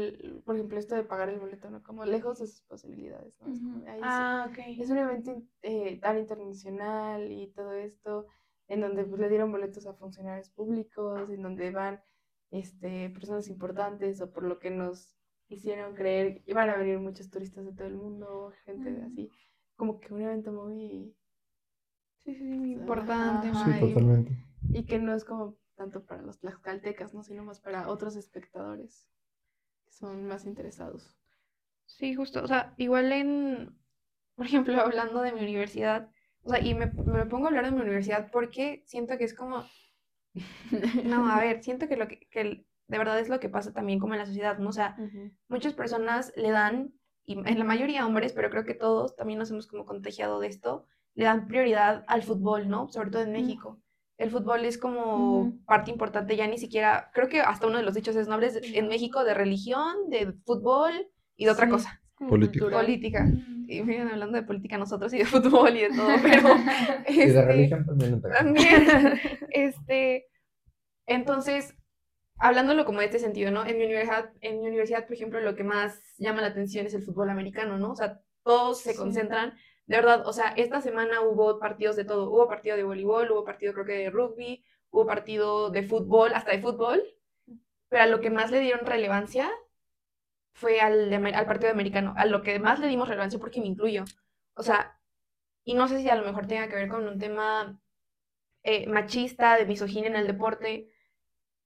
por ejemplo, esto de pagar el boleto, ¿no? Como lejos de sus posibilidades, ¿no? ah, ok. Es un evento eh, tan internacional y todo esto, en donde pues, le dieron boletos a funcionarios públicos, en donde van este, personas importantes o por lo que nos hicieron creer, iban a venir muchos turistas de todo el mundo, gente de así, como que un evento muy, sí, sí, muy importante. Sí, totalmente. Y que no es como tanto para los tlaxcaltecas, ¿no? sino más para otros espectadores que son más interesados. Sí, justo, o sea, igual en, por ejemplo, hablando de mi universidad, o sea, y me, me pongo a hablar de mi universidad porque siento que es como, no, a ver, siento que lo que, que de verdad es lo que pasa también como en la sociedad, ¿no? O sea, muchas personas le dan, y en la mayoría hombres, pero creo que todos también nos hemos como contagiado de esto, le dan prioridad al fútbol, ¿no? Sobre todo en México. El fútbol es como parte importante, ya ni siquiera, creo que hasta uno de los dichos es nobles en México de religión, de fútbol y de otra cosa. Política. Política. y miren hablando de política nosotros y de fútbol y de todo, pero... y de este, religión también. También, este, entonces, hablándolo como de este sentido, ¿no? En mi universidad, en mi universidad, por ejemplo, lo que más llama la atención es el fútbol americano, ¿no? O sea, todos se concentran, de verdad, o sea, esta semana hubo partidos de todo, hubo partido de voleibol, hubo partido creo que de rugby, hubo partido de fútbol, hasta de fútbol, pero a lo que más le dieron relevancia fue al, partido americano, a lo que más le dimos relevancia porque me incluyo. O sea, y no sé si a lo mejor tenga que ver con un tema eh, machista, de misoginia en el deporte,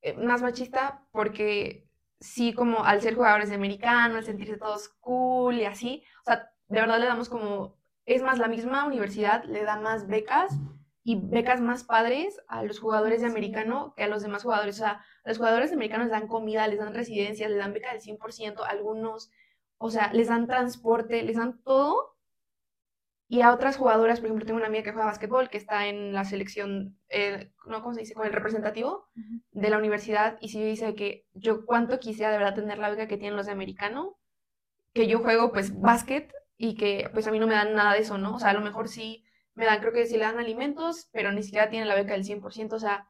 eh, más machista porque sí, como al ser jugadores de americano, al sentirse todos cool y así, o sea, de verdad le damos como, es más, la misma universidad le da más becas y becas más padres a los jugadores de americano que a los demás jugadores. O sea, a los jugadores de americano les dan comida, les dan residencia, les dan beca del 100%, algunos, o sea, les dan transporte, les dan todo. Y a otras jugadoras, por ejemplo, tengo una amiga que juega básquetbol, que está en la selección, eh, ¿no? ¿Cómo se dice? Con el representativo de la universidad. Y sí dice que yo cuánto quisiera de verdad tener la beca que tienen los de americano, que yo juego pues básquet y que pues a mí no me dan nada de eso, ¿no? O sea, a lo mejor sí me dan, creo que sí le dan alimentos, pero ni siquiera tienen la beca del 100%, o sea,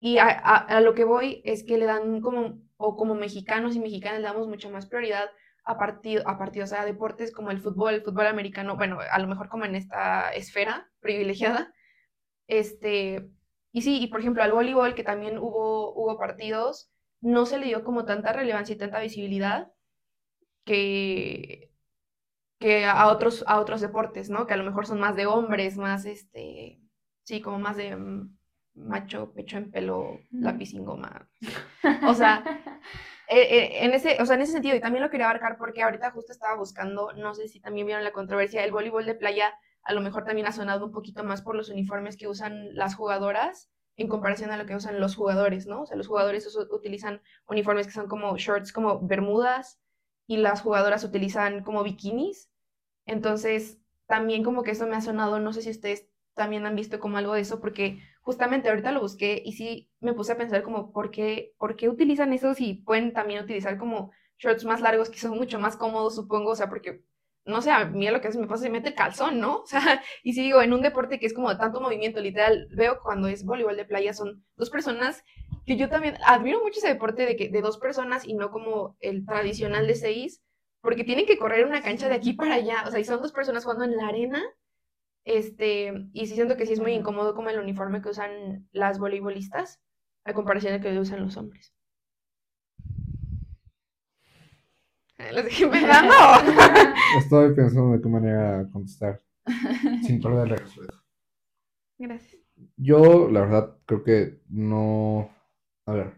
y a, lo que voy es que le dan como, o como mexicanos y mexicanas le damos mucho más prioridad a, partido, a partidos, a deportes como el fútbol, el fútbol americano, bueno, a lo mejor como en esta esfera privilegiada, este, y sí, y por ejemplo al voleibol, que también hubo, hubo partidos, no se le dio como tanta relevancia y tanta visibilidad que, que a otros, a otros deportes, ¿no? Que a lo mejor son más de hombres, más, este, sí, como más de mm, macho, pecho en pelo, lápiz sin goma. O sea, eh, eh, en, ese, o sea, en ese sentido, y también lo quería abarcar porque ahorita justo estaba buscando, no sé si también vieron la controversia, el voleibol de playa a lo mejor también ha sonado un poquito más por los uniformes que usan las jugadoras en comparación a lo que usan los jugadores, ¿no? O sea, los jugadores utilizan uniformes que son como shorts, como bermudas, y las jugadoras utilizan como bikinis. Entonces, también como que eso me ha sonado, no sé si ustedes también han visto como algo de eso, porque justamente ahorita lo busqué y sí me puse a pensar como, ¿por qué, ¿por qué utilizan eso si pueden también utilizar como shorts más largos que son mucho más cómodos, supongo? O sea, porque, no sé, a mí lo que hace me pasa es mete el calzón, ¿no? O sea, y si digo, en un deporte que es como de tanto movimiento, literal, veo cuando es voleibol de playa, son dos personas que yo también admiro mucho ese deporte de, que, de dos personas y no como el tradicional de seis, porque tienen que correr una cancha de aquí para allá, o sea, y son dos personas jugando en la arena, este, y sí siento que sí es muy incómodo como el uniforme que usan las voleibolistas, a comparación de que usan los hombres. Los dejé pensando. Estoy pensando de qué manera contestar sin perder la respuesta. Gracias. Yo, la verdad, creo que no a ver,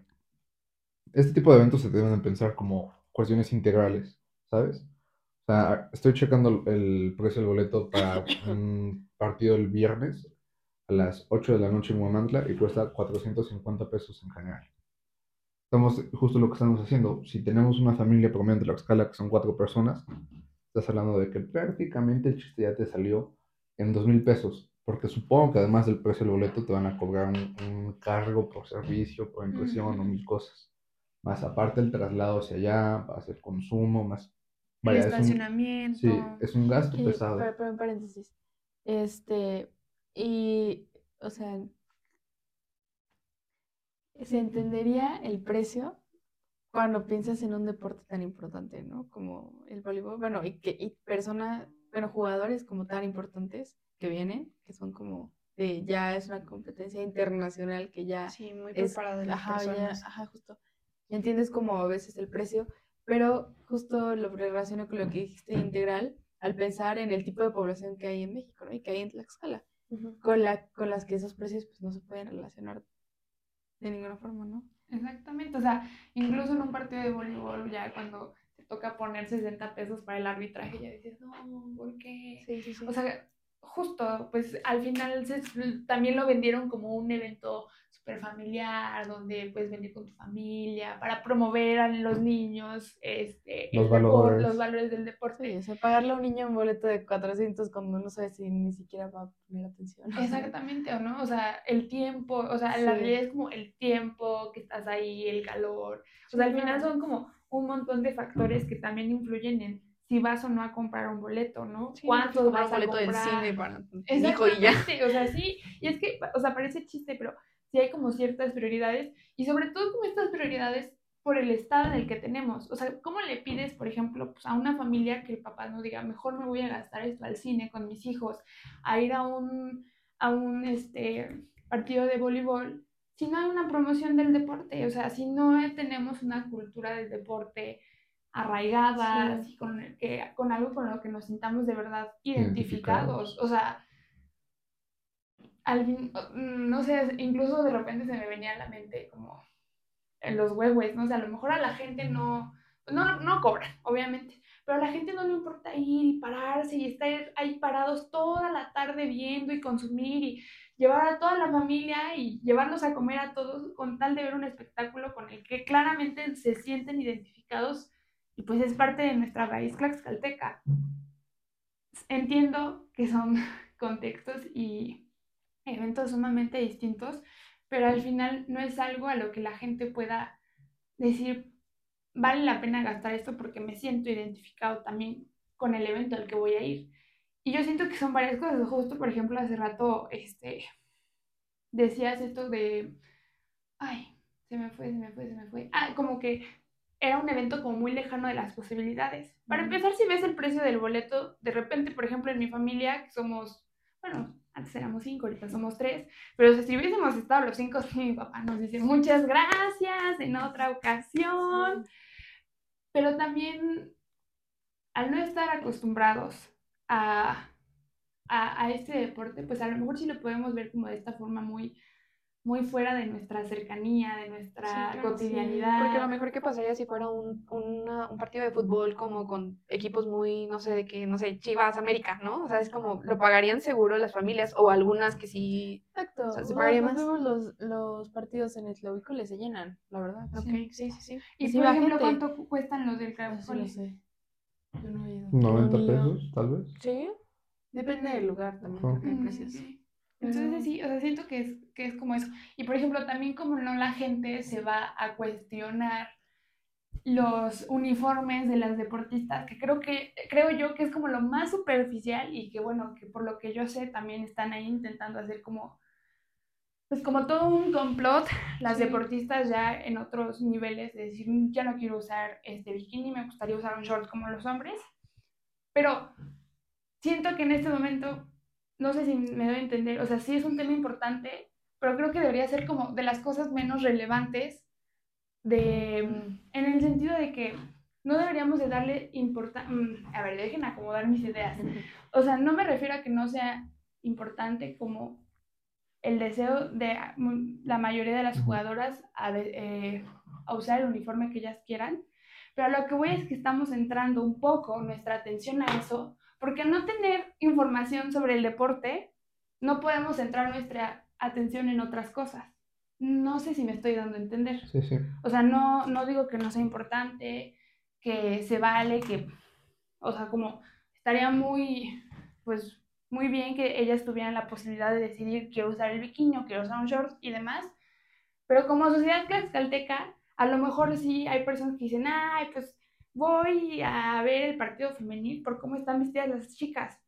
este tipo de eventos se deben pensar como cuestiones integrales, ¿sabes? O sea, estoy checando el precio del boleto para un partido el viernes a las 8 de la noche en Huamantla y cuesta 450 pesos en general. Estamos justo lo que estamos haciendo. Si tenemos una familia promedio de la escala que son cuatro personas, estás hablando de que prácticamente el chiste ya te salió en 2 mil pesos porque supongo que además del precio del boleto te van a cobrar un, cargo por servicio, por impresión o mil cosas. Más aparte el traslado hacia allá, a ser consumo, más... el estacionamiento. sí, es un gasto pesado. Pero, pero en paréntesis, este, y, o sea, se entendería el precio cuando piensas en un deporte tan importante, ¿no? Como el voleibol, bueno, y que y personas, bueno, jugadores como tan importantes que vienen, que son como de ya es una competencia internacional que ya sí, muy preparada es, ajá, ya, ajá, justo. Ya entiendes como a veces el precio, pero justo lo relaciono con lo que dijiste integral al pensar en el tipo de población que hay en México, ¿no? Y que hay en Tlaxcala, con, la, con las que esos precios pues no se pueden relacionar de ninguna forma, ¿no? Exactamente, o sea, incluso en un partido de voleibol ya cuando te toca poner 60 pesos para el arbitraje, ya dices, no, ¿por qué? Sí, sí, sí. O sea, justo, pues al final también lo vendieron como un evento súper familiar, donde puedes venir con tu familia, para promover a los niños este, los, valores. los valores del deporte. o sea, pagarle a un niño un boleto de 400 cuando no sabe si ni siquiera va a poner atención. Exactamente, ¿o no? O sea, el tiempo, o sea, la realidad es como el tiempo que estás ahí, el calor. O sea, al final son como un montón de factores que también influyen en si vas o no a comprar un boleto, ¿no? ¿Cuántos vas un boleto del cine para hijo y ya. O sea, sí, y es que, o sea, parece chiste, pero sí hay como ciertas prioridades y sobre todo como estas prioridades por el estado en el que tenemos. O sea, ¿cómo le pides, por ejemplo, pues, a una familia que el papá no diga, mejor me voy a gastar esto al cine con mis hijos, a ir a un, a un este, partido de voleibol, si no hay una promoción del deporte? O sea, si no tenemos una cultura del deporte arraigada, con, que, con algo con lo que nos sintamos de verdad identificados. O sea, no sé, incluso de repente se me venía a la mente como en los huevos, ¿no? O sea, a lo mejor a la gente no, no, no cobran, obviamente, pero a la gente no le importa ir y pararse y estar ahí parados toda la tarde viendo y consumir y llevar a toda la familia y llevarlos a comer a todos con tal de ver un espectáculo con el que claramente se sienten identificados y pues es parte de nuestra raíz tlaxcalteca. Entiendo que son contextos y eventos sumamente distintos, pero al final no es algo a lo que la gente pueda decir, vale la pena gastar esto porque me siento identificado también con el evento al que voy a ir. Y yo siento que son varias cosas. Justo, por ejemplo, hace rato este, decías esto de, ay, se me fue, se me fue, se me fue. Ah, como que era un evento como muy lejano de las posibilidades. Para empezar, si ves el precio del boleto, de repente, por ejemplo, en mi familia, que somos, bueno, antes éramos cinco, ahorita somos tres, pero si hubiésemos estado los cinco, mi papá nos dice muchas gracias en otra ocasión, pero también al no estar acostumbrados a, a, a, este deporte, pues a lo mejor sí lo podemos ver como de esta forma muy muy fuera de nuestra cercanía, de nuestra cotidianidad. Porque lo mejor que pasaría si fuera un, un, partido de fútbol como con equipos muy, no sé, de qué, no sé, Chivas, América, ¿no? O sea, es como, lo pagarían seguro las familias o algunas que sí... Exacto. O sea, se pagaría más. Los, los partidos en Eslovico les se llenan, la verdad. sí, sí, sí. Y, por ejemplo, ¿cuánto cuestan los del Crowdfunding? Sí, lo sé. Yo no he ido. 90 pesos, tal vez. Sí. Depende del lugar también, hay precios. Entonces sí, o sea, siento que es, que es como eso. Y por ejemplo, también como no la gente se va a cuestionar los uniformes de las deportistas, que creo que, creo yo que es como lo más superficial y que bueno, que por lo que yo sé también están ahí intentando hacer como, pues como todo un complot, las deportistas ya en otros niveles, de decir, mm, ya no quiero usar este bikini, me gustaría usar un short como los hombres, pero siento que en este momento no sé si me doy a entender, o sea, sí es un tema importante, pero creo que debería ser como de las cosas menos relevantes de, en el sentido de que no deberíamos de darle importancia, mm, a ver, dejen acomodar mis ideas. O sea, no me refiero a que no sea importante como el deseo de la mayoría de las jugadoras a, eh, a usar el uniforme que ellas quieran, pero lo que voy es que estamos centrando un poco nuestra atención a eso porque no tener información sobre el deporte, no podemos centrar nuestra atención en otras cosas. No sé si me estoy dando a entender. Sí, sí. O sea, no, no digo que no sea importante, que se vale, que, o sea, como estaría muy, pues, muy bien que ellas tuvieran la posibilidad de decidir quiero usar el bikini o quiero usar un short y demás. Pero como sociedad tlaxcalteca, a lo mejor sí hay personas que dicen, ay, pues voy a ver el partido femenil por cómo están vestidas las chicas.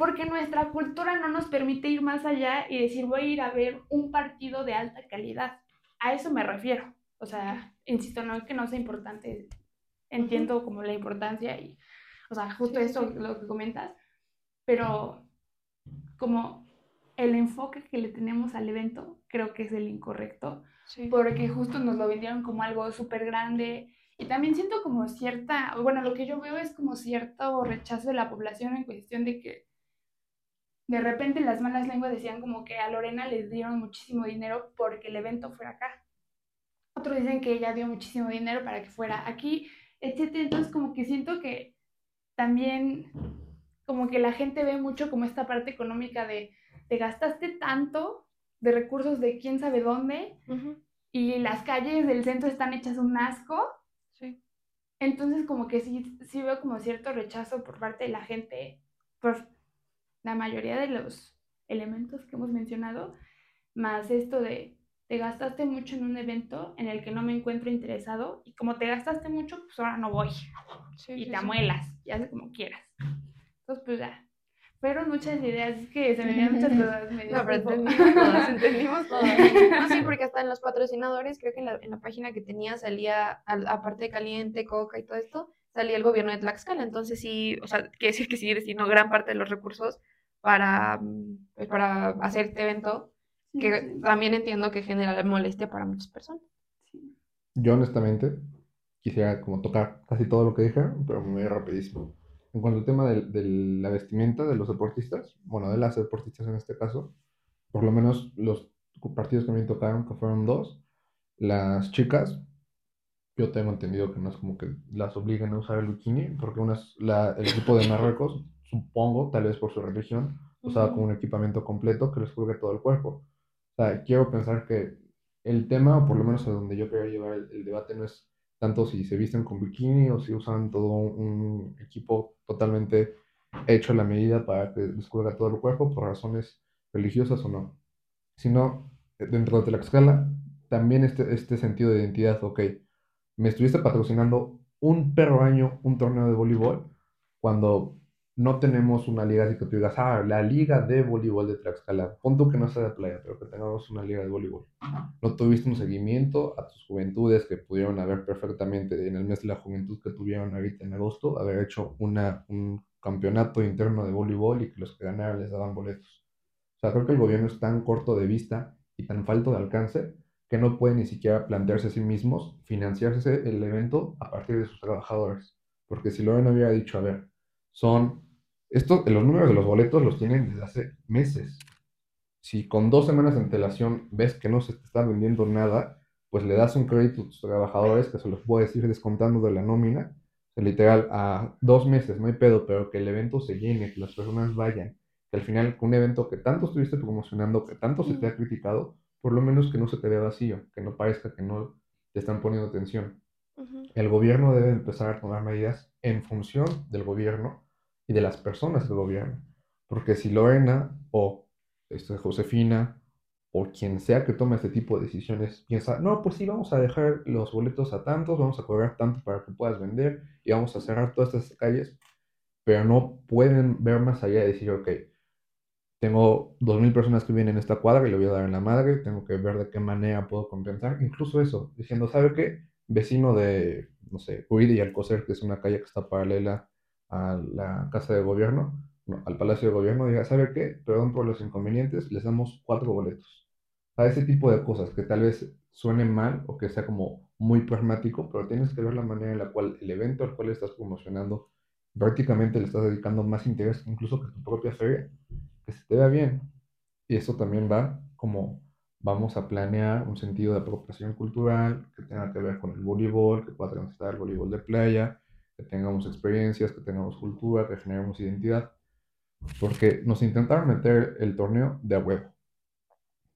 Porque nuestra cultura no nos permite ir más allá y decir voy a ir a ver un partido de alta calidad. A eso me refiero. O sea, insisto, no es que no sea importante. Entiendo como la importancia y, o sea, justo eso lo que comentas. Pero como el enfoque que le tenemos al evento creo que es el incorrecto. Porque justo nos lo vendieron como algo súper grande y también siento como cierta, bueno, lo que yo veo es como cierto rechazo de la población en cuestión de que de repente las malas lenguas decían como que a Lorena les dieron muchísimo dinero porque el evento fuera acá. Otros dicen que ella dio muchísimo dinero para que fuera aquí, etc. Entonces como que siento que también como que la gente ve mucho como esta parte económica de, te gastaste tanto de recursos de quién sabe dónde y las calles del centro están hechas un asco entonces como que sí, sí veo como cierto rechazo por parte de la gente por la mayoría de los elementos que hemos mencionado, más esto de te gastaste mucho en un evento en el que no me encuentro interesado y como te gastaste mucho, pues ahora no voy. y te amuelas, y haces como quieras. Entonces, pues ya. Fueron muchas ideas, es que se me venían muchas cosas. no, pero entendimos todas, entendimos todas. sí, porque hasta en los patrocinadores, creo que en la, en la página que tenía salía, aparte de Caliente, Coca y todo esto, salía el gobierno de Tlaxcala. Entonces sí, o sea, quiere decir que sí destinó gran parte de los recursos para, pues, para hacer este evento, que también entiendo que genera molestia para muchas personas. Yo honestamente quisiera como tocar casi todo lo que dije, pero muy rapidísimo. En cuanto al tema de, la vestimenta de los deportistas, bueno, de las deportistas en este caso, por lo menos los partidos que me tocaron, que fueron dos, las chicas, yo tengo entendido que no es como que las obliguen a usar el bikini, porque una la, el equipo de Marruecos, supongo, tal vez por su religión, usaba como un equipamiento completo que les cubre todo el cuerpo. O sea, quiero pensar que el tema, o por lo menos a donde yo quería llevar el debate, no es tanto si se visten con bikini o si usan todo un equipo totalmente hecho a la medida para que les cubra todo el cuerpo por razones religiosas o no, sino dentro de la escala también este, este sentido de identidad, ok, me estuviste patrocinando un perro año un torneo de voleibol cuando no tenemos una liga así que tú digas, ah, la liga de voleibol de Tlaxcala. Pon tú que no sea de playa, pero que tengamos una liga de voleibol. No tuviste un seguimiento a tus juventudes que pudieron haber perfectamente en el mes de la juventud que tuvieron ahorita en agosto, haber hecho una, un campeonato interno de voleibol y que los que ganaran les daban boletos. O sea, creo que el gobierno es tan corto de vista y tan falto de alcance que no puede ni siquiera plantearse a sí mismos financiarse el evento a partir de sus trabajadores. Porque si Lorena hubiera dicho, a ver, son esto, los números de los boletos los tienen desde hace meses. Si con dos semanas de antelación ves que no se te está vendiendo nada, pues le das un crédito a tus trabajadores que se los puedes ir descontando de la nómina. literal, a dos meses, no hay pedo, pero que el evento se llene, que las personas vayan. Que al final, un evento que tanto estuviste promocionando, que tanto se te ha criticado, por lo menos que no se te vea vacío, que no parezca que no te están poniendo atención. El gobierno debe empezar a tomar medidas en función del gobierno y de las personas del gobierno. Porque si Lorena o este, Josefina o quien sea que tome este tipo de decisiones piensa, no, pues sí, vamos a dejar los boletos a tantos, vamos a cobrar tanto para que puedas vender y vamos a cerrar todas estas calles, pero no pueden ver más allá y decir, ok, tengo 2.000 personas que vienen en esta cuadra y le voy a dar en la madre, tengo que ver de qué manera puedo compensar, incluso eso, diciendo, ¿sabe qué? Vecino de, no sé, Huide y Alcocer, que es una calle que está paralela a la casa de gobierno, al palacio de gobierno, diga, ¿sabe qué? Perdón por los inconvenientes, les damos cuatro boletos. A ese tipo de cosas que tal vez suenen mal o que sea como muy pragmático, pero tienes que ver la manera en la cual el evento al cual estás promocionando prácticamente le estás dedicando más interés incluso que tu propia feria, que se te vea bien. Y eso también va como vamos a planear un sentido de apropiación cultural que tenga que ver con el voleibol, que pueda transitar el voleibol de playa, que tengamos experiencias, que tengamos cultura, que generemos identidad. Porque nos intentaron meter el torneo de a huevo.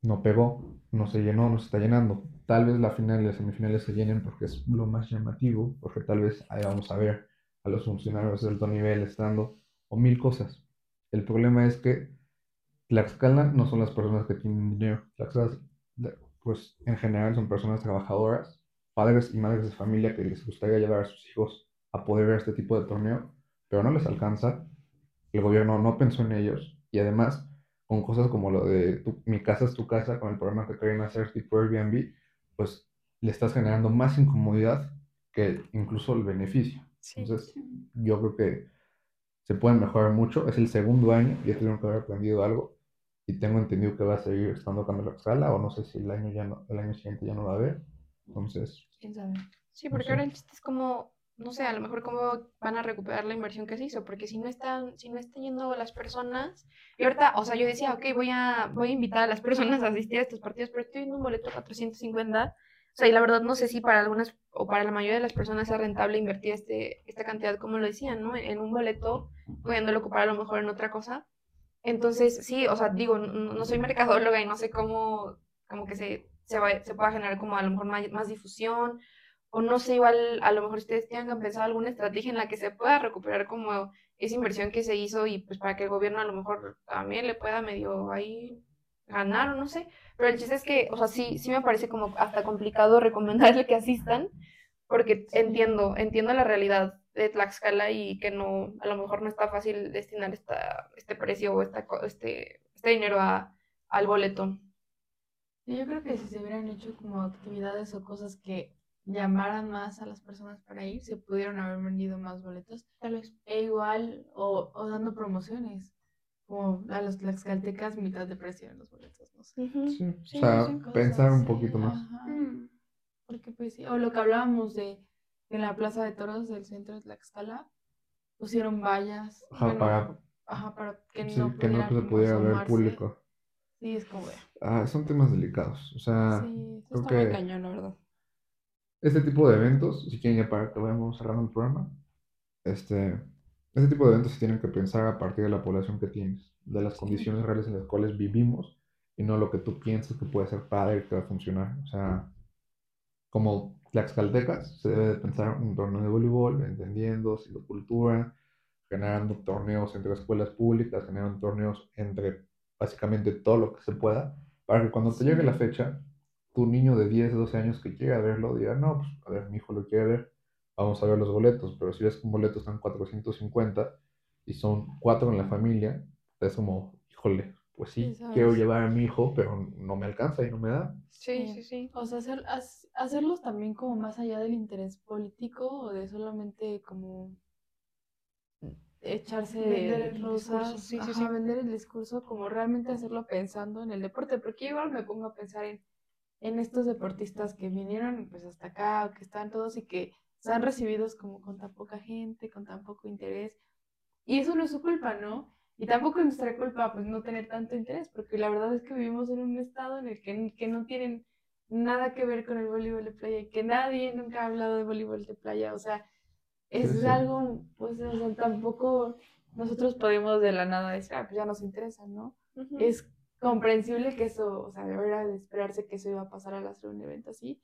No pegó, no se llenó, no se está llenando. Tal vez la final y las semifinales se llenen porque es lo más llamativo, porque tal vez ahí vamos a ver a los funcionarios de alto nivel estando, o mil cosas. El problema es que Tlaxcala no son las personas que tienen dinero. Tlaxcala, pues en general son personas trabajadoras, padres y madres de familia que les gustaría llevar a sus hijos a poder ver este tipo de torneo, pero no les alcanza. El gobierno no pensó en ellos y además con cosas como lo de mi casa es tu casa, con el programa que quieren hacer tipo Airbnb, pues le estás generando más incomodidad que incluso el beneficio. Entonces, yo creo que se puede mejorar mucho. Es el segundo año, ya tuvieron que haber aprendido algo y tengo entendido que va a seguir estando acá en la sala o no sé si el año ya no, el año siguiente ya no va a haber. Entonces, quién sabe. Sí, porque ahora el chiste es como no sé, a lo mejor cómo van a recuperar la inversión que se hizo, porque si no están, si no están yendo las personas, y ahorita, o sea, yo decía, ok, voy a, voy a invitar a las personas a asistir a estos partidos, pero estoy viendo un boleto a 450, o sea, y la verdad no sé si para algunas o para la mayoría de las personas es rentable invertir este, esta cantidad, como lo decían, ¿no? En un boleto, pudiéndolo ocupar a lo mejor en otra cosa. Entonces, sí, o sea, digo, no, soy mercadóloga y no sé cómo, como que se, se, va, se pueda generar como a lo mejor más, más difusión o no sé, igual a lo mejor ustedes tengan pensado alguna estrategia en la que se pueda recuperar como esa inversión que se hizo y pues para que el gobierno a lo mejor también le pueda medio ahí ganar o no sé. Pero el chiste es que, o sea, sí, sí me parece como hasta complicado recomendarle que asistan, porque entiendo, entiendo la realidad de Tlaxcala y que no, a lo mejor no está fácil destinar esta, este precio o esta, este, este dinero a, al boleto. Yo creo que si se hubieran hecho como actividades o cosas que llamaran más a las personas para ir, se pudieron haber vendido más boletos. Tal vez. E igual, o, o dando promociones, como a los tlaxcaltecas mitad de precio en los boletos, no sé. sí, o sea, pensar un poquito más. Mm. Porque pues sí, o lo que hablábamos de en la plaza de toros del centro de Tlaxcala, pusieron vallas. Ajá, para, ajá, para que no, que no se pudiera ver público. Sí, es como... Ah, son temas delicados, o sea, sí, creo está que... cañón, la verdad este tipo de eventos, si quieren ya para que vayamos cerrando el programa, este, este tipo de eventos se tienen que pensar a partir de la población que tienes, de las condiciones reales en las cuales vivimos y no lo que tú piensas que puede ser padre que va a funcionar. O sea, como Tlaxcaltecas, se debe de pensar un torneo de voleibol, entendiendo cultura, generando torneos entre escuelas públicas, generando torneos entre básicamente todo lo que se pueda, para que cuando te llegue la fecha tu niño de 10, 12 años que quiera verlo diga, no, pues a ver, mi hijo lo quiere ver, vamos a ver los boletos, pero si ves que un boleto están 450 y son cuatro en la familia, es como, híjole, pues sí, quiero llevar a mi hijo, pero no me alcanza y no me da. Sí, sí, sí. O sea, hacer, hacerlos también como más allá del interés político o de solamente como echarse vender rosas, sí, sí, sí. vender el discurso, como realmente hacerlo pensando en el deporte, porque igual me pongo a pensar en en estos deportistas que vinieron pues hasta acá, o que están todos y que han recibidos como con tan poca gente, con tan poco interés. Y eso no es su culpa, ¿no? Y tampoco es nuestra culpa pues no tener tanto interés, porque la verdad es que vivimos en un estado en el que, que no tienen nada que ver con el voleibol de playa y que nadie nunca ha hablado de voleibol de playa. O sea, es algo, pues tampoco nosotros podemos de la nada decir, ah, pues ya nos interesa, ¿no? Es comprensible que eso, o sea, era de esperarse que eso iba a pasar al hacer un evento así.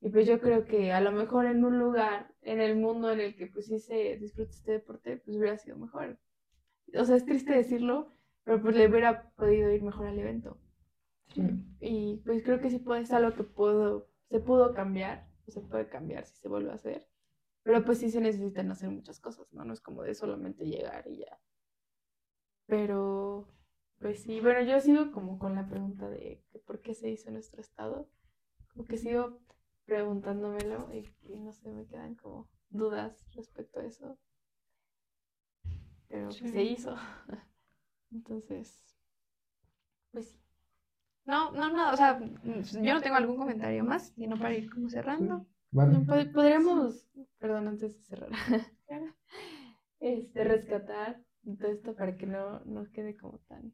Y pues yo creo que a lo mejor en un lugar, en el mundo en el que pues sí se disfruta este deporte, pues hubiera sido mejor. O sea, es triste decirlo, pero pues le hubiera podido ir mejor al evento. Y pues creo que sí puede ser algo que puedo, se pudo cambiar, o se puede cambiar si se vuelve a hacer. Pero pues sí se necesitan hacer muchas cosas, ¿no? No es como de solamente llegar y ya. Pero pues sí, bueno, yo sigo como con la pregunta de por qué se hizo nuestro estado. Como que sigo preguntándomelo y, no sé, me quedan como dudas respecto a eso. Pero pues se hizo. Entonces, pues sí. No, no, no, o sea, yo no tengo algún comentario más, sino para ir como cerrando. podríamos, perdón, antes de cerrar, este, rescatar todo esto para que no nos quede como tan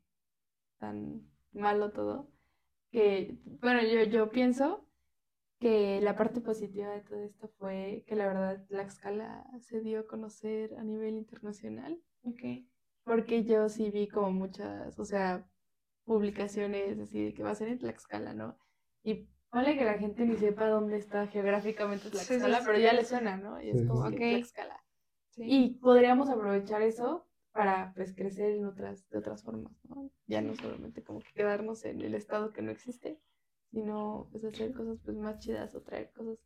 tan malo todo, que, bueno, yo, yo pienso que la parte positiva de todo esto fue que la verdad la escala se dio a conocer a nivel internacional. Okay. Porque yo sí vi como muchas, o sea, publicaciones así de que va a ser en Tlaxcala, ¿no? Y vale que la gente ni sepa dónde está geográficamente Tlaxcala, pero ya le suena, ¿no? Y es como que Tlaxcala. Y podríamos aprovechar eso para pues crecer en otras, de otras formas, ¿no? Ya no solamente como que quedarnos en el estado que no existe, sino pues hacer cosas pues más chidas o traer cosas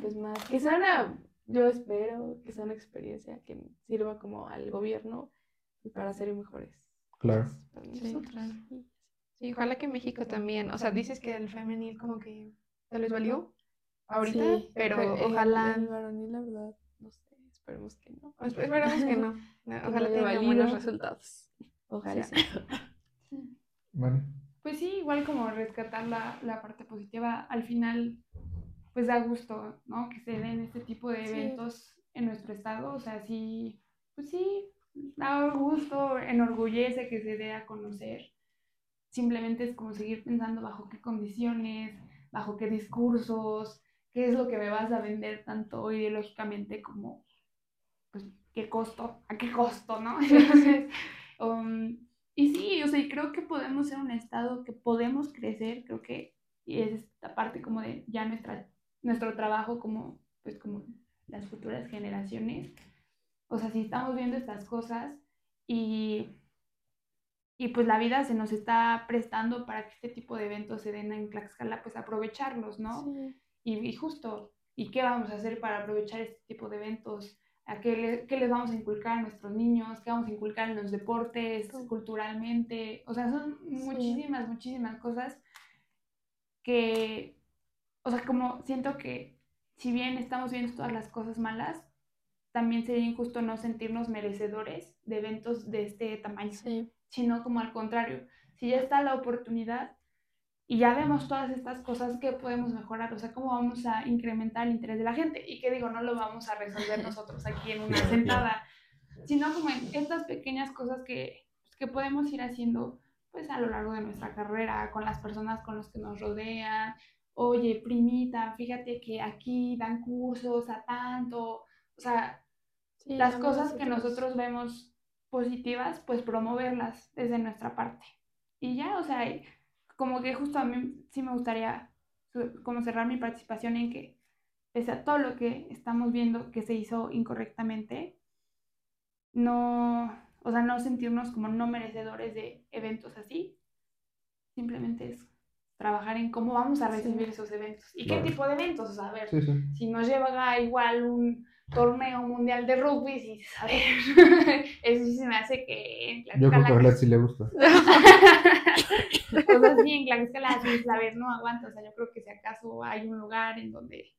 pues más, que sea una, yo espero que sea una experiencia que sirva como al gobierno pues, para ser mejores. Claro. sí, Sí, ojalá que México también, o sea, dices que el femenil como que te les valió ahorita, pero ojalá... El, varonil, la verdad, no sé, esperemos que no. Esperemos que no. Ojalá tenga buenos resultados. Ojalá. Bueno. Pues sí, igual como rescatar la, la, parte positiva, al final, pues da gusto, ¿no? Que se den este tipo de eventos en nuestro estado. O sea, sí, pues sí, da gusto, enorgullece que se dé a conocer. Simplemente es como seguir pensando bajo qué condiciones, bajo qué discursos, qué es lo que me vas a vender tanto ideológicamente como, pues, qué costo, a qué costo, ¿no? Um, y sí, o sea, creo que podemos ser un estado que podemos crecer, creo que y es esta parte como de ya nuestra, nuestro trabajo como, pues como las futuras generaciones. O sea, si estamos viendo estas cosas y y pues la vida se nos está prestando para que este tipo de eventos se den en Tlaxcala, pues aprovecharlos, ¿no? Y, justo, ¿y qué vamos a hacer para aprovechar este tipo de eventos? ¿A qué, les vamos a inculcar a nuestros niños? ¿Qué vamos a inculcar en los deportes, culturalmente? O sea, son muchísimas, muchísimas cosas que, o sea, como siento que si bien estamos viendo todas las cosas malas, también sería injusto no sentirnos merecedores de eventos de este tamaño, sino como al contrario, si ya está la oportunidad y ya vemos todas estas cosas que podemos mejorar, o sea, cómo vamos a incrementar el interés de la gente y que digo, no lo vamos a resolver nosotros aquí en una sentada, sino como en estas pequeñas cosas que, pues, que podemos ir haciendo pues a lo largo de nuestra carrera, con las personas con las que nos rodean. Oye, primita, fíjate que aquí dan cursos a tanto. O sea, las cosas que nosotros vemos positivas, pues promoverlas desde nuestra parte. Y ya, o sea, como que justo a mí sí me gustaría como cerrar mi participación en que, pese a todo lo que estamos viendo que se hizo incorrectamente, no, o sea, no sentirnos como no merecedores de eventos así. Simplemente es trabajar en cómo vamos a recibir esos eventos. ¿Y qué tipo de eventos? O sea, a ver, si nos lleva igual un torneo mundial de rugby, sí, a ver, eso sí se me hace que... Yo creo que a Arlet sí le gusta. o sea, sí, en Tlaxcala sí, a ver, no aguanta, o sea, yo creo que si acaso hay un lugar en donde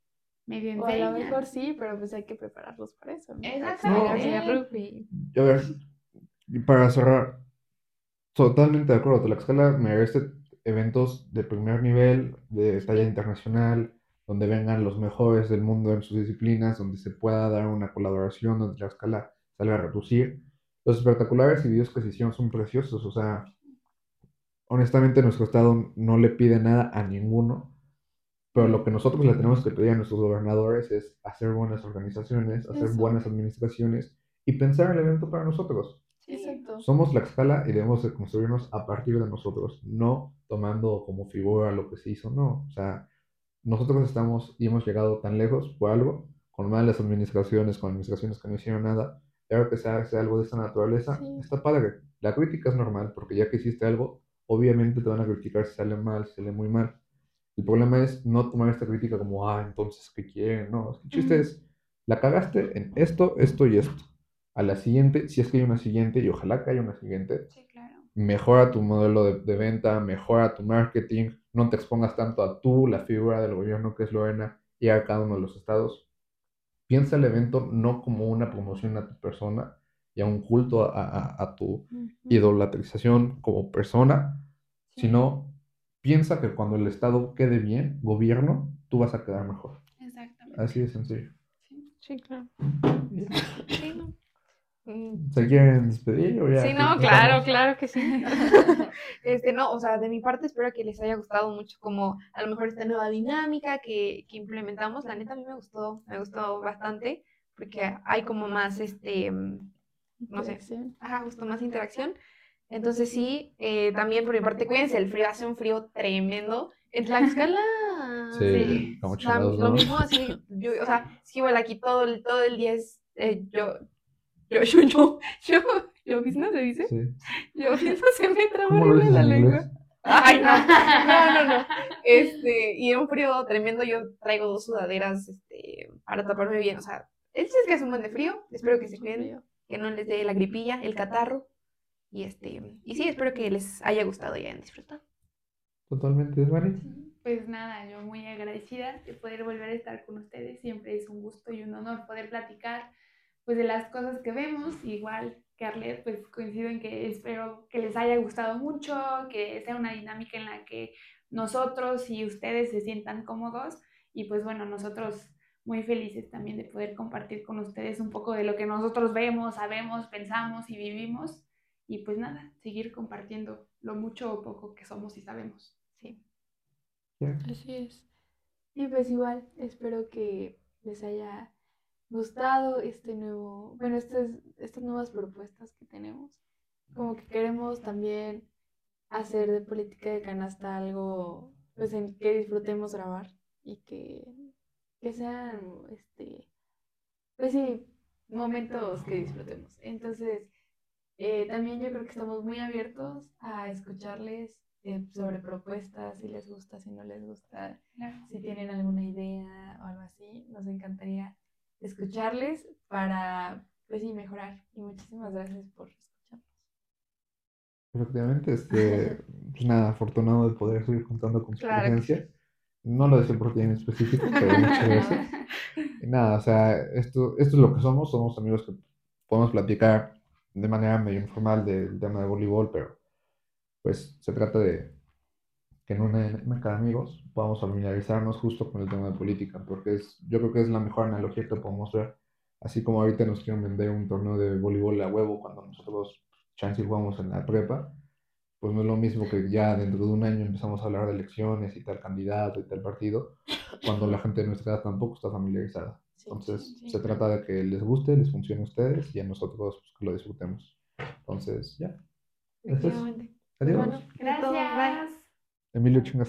medio O a lo mejor sí, pero pues hay que prepararlos para eso, ¿no? Exactamente. rugby. A ver, y para cerrar, totalmente de acuerdo, Tlaxcala merece eventos de primer nivel, de talla internacional, donde vengan los mejores del mundo en sus disciplinas, donde se pueda dar una colaboración, donde Tlaxcala salga a reducir. Los espectaculares y videos que se hicieron son preciosos, o sea, honestamente nuestro estado no le pide nada a ninguno, pero lo que nosotros le tenemos que pedir a nuestros gobernadores es hacer buenas organizaciones, hacer buenas administraciones y pensar el evento para nosotros. Exacto. Somos la escala y debemos de construirnos a partir de nosotros, no tomando como figura lo que se hizo, no. O sea, nosotros estamos y hemos llegado tan lejos por algo, con malas administraciones, con administraciones que no hicieron nada, y ahora que se hace algo de esta naturaleza, está padre. La crítica es normal, porque ya que hiciste algo, obviamente te van a criticar si sale mal, si sale muy mal. El problema es no tomar esta crítica como, ah, entonces, ¿qué quieren? No, el chiste es, la cagaste en esto, esto y esto a la siguiente, si es que hay una siguiente, y ojalá que haya una siguiente, mejora tu modelo de, venta, mejora tu marketing, no te expongas tanto a tú, la figura del gobierno que es Lorena, y a cada uno de los estados. Piensa el evento no como una promoción a tu persona y a un culto a, tu idolatrización como persona, sino piensa que cuando el Estado quede bien, gobierno, tú vas a quedar mejor. Exactamente. Así de sencillo. Sí, claro. Mm. ¿Se quieren despedir o ya? Sí, no, claro, claro que sí. este, no, o sea, de mi parte espero que les haya gustado mucho como a lo mejor esta nueva dinámica que, que implementamos. La neta a mí me gustó, me gustó bastante porque hay como más, este, mm, no sé, ajá, justo más interacción. Entonces sí, eh, también por mi parte, cuídense, el frío hace un frío tremendo. En Tlaxcala. Sí, como Lo mismo así, yo, o sea, sí, bueno, aquí todo el, todo el día es, eh, yo, yo, yo, yo, yo, llovizna se dice. Sí. Llovizna se me traba en la lengua. Ay, no, no, no, no. Este, y en un frío tremendo yo traigo dos sudaderas, este, para taparme bien. O sea, el es que es un buen de frío. Espero que se cuiden, que no les dé la gripilla, el catarro. Y este, y sí, espero que les haya gustado y hayan disfrutado. Totalmente, Mari. Pues nada, yo muy agradecida de poder volver a estar con ustedes. Siempre es un gusto y un honor poder platicar pues de las cosas que vemos, igual que Arlet, pues coincido en que espero que les haya gustado mucho, que sea una dinámica en la que nosotros y ustedes se sientan cómodos y pues bueno, nosotros muy felices también de poder compartir con ustedes un poco de lo que nosotros vemos, sabemos, pensamos y vivimos y pues nada, seguir compartiendo lo mucho o poco que somos y sabemos. Sí. Así es. Y pues igual, espero que les haya gustado este nuevo, bueno, estas, estas nuevas propuestas que tenemos. Como que queremos también hacer de política de canasta algo pues en que disfrutemos grabar y que, que sean este pues sí momentos que disfrutemos entonces Eh, también yo creo que estamos muy abiertos a escucharles eh, sobre propuestas, si les gusta, si no les gusta, si tienen alguna idea o algo así. Nos encantaría escucharles para, pues sí, mejorar. Y muchísimas gracias por escucharnos. Efectivamente, este, pues nada, afortunado de poder seguir contando con su presencia. No lo decía por ti en específico, pero muchas gracias. Y nada, o sea, esto, esto es lo que somos, somos amigos que podemos platicar de manera medio informal del tema de voleibol, pero pues se trata de que en una de amigos podamos familiarizarnos justo con el tema de política, porque es, yo creo que es la mejor analogía que podemos ver. Así como ahorita nos quieren vender un torneo de voleibol a huevo cuando nosotros chance jugamos en la prepa, pues no es lo mismo que ya dentro de un año empezamos a hablar de elecciones y tal candidato y tal partido, cuando la gente de nuestra edad tampoco está familiarizada. Entonces, se trata de que les guste, les funcione a ustedes y a nosotros pues, que lo disfrutemos. Entonces, ya. Adiós. gracias. Emilio Chingas.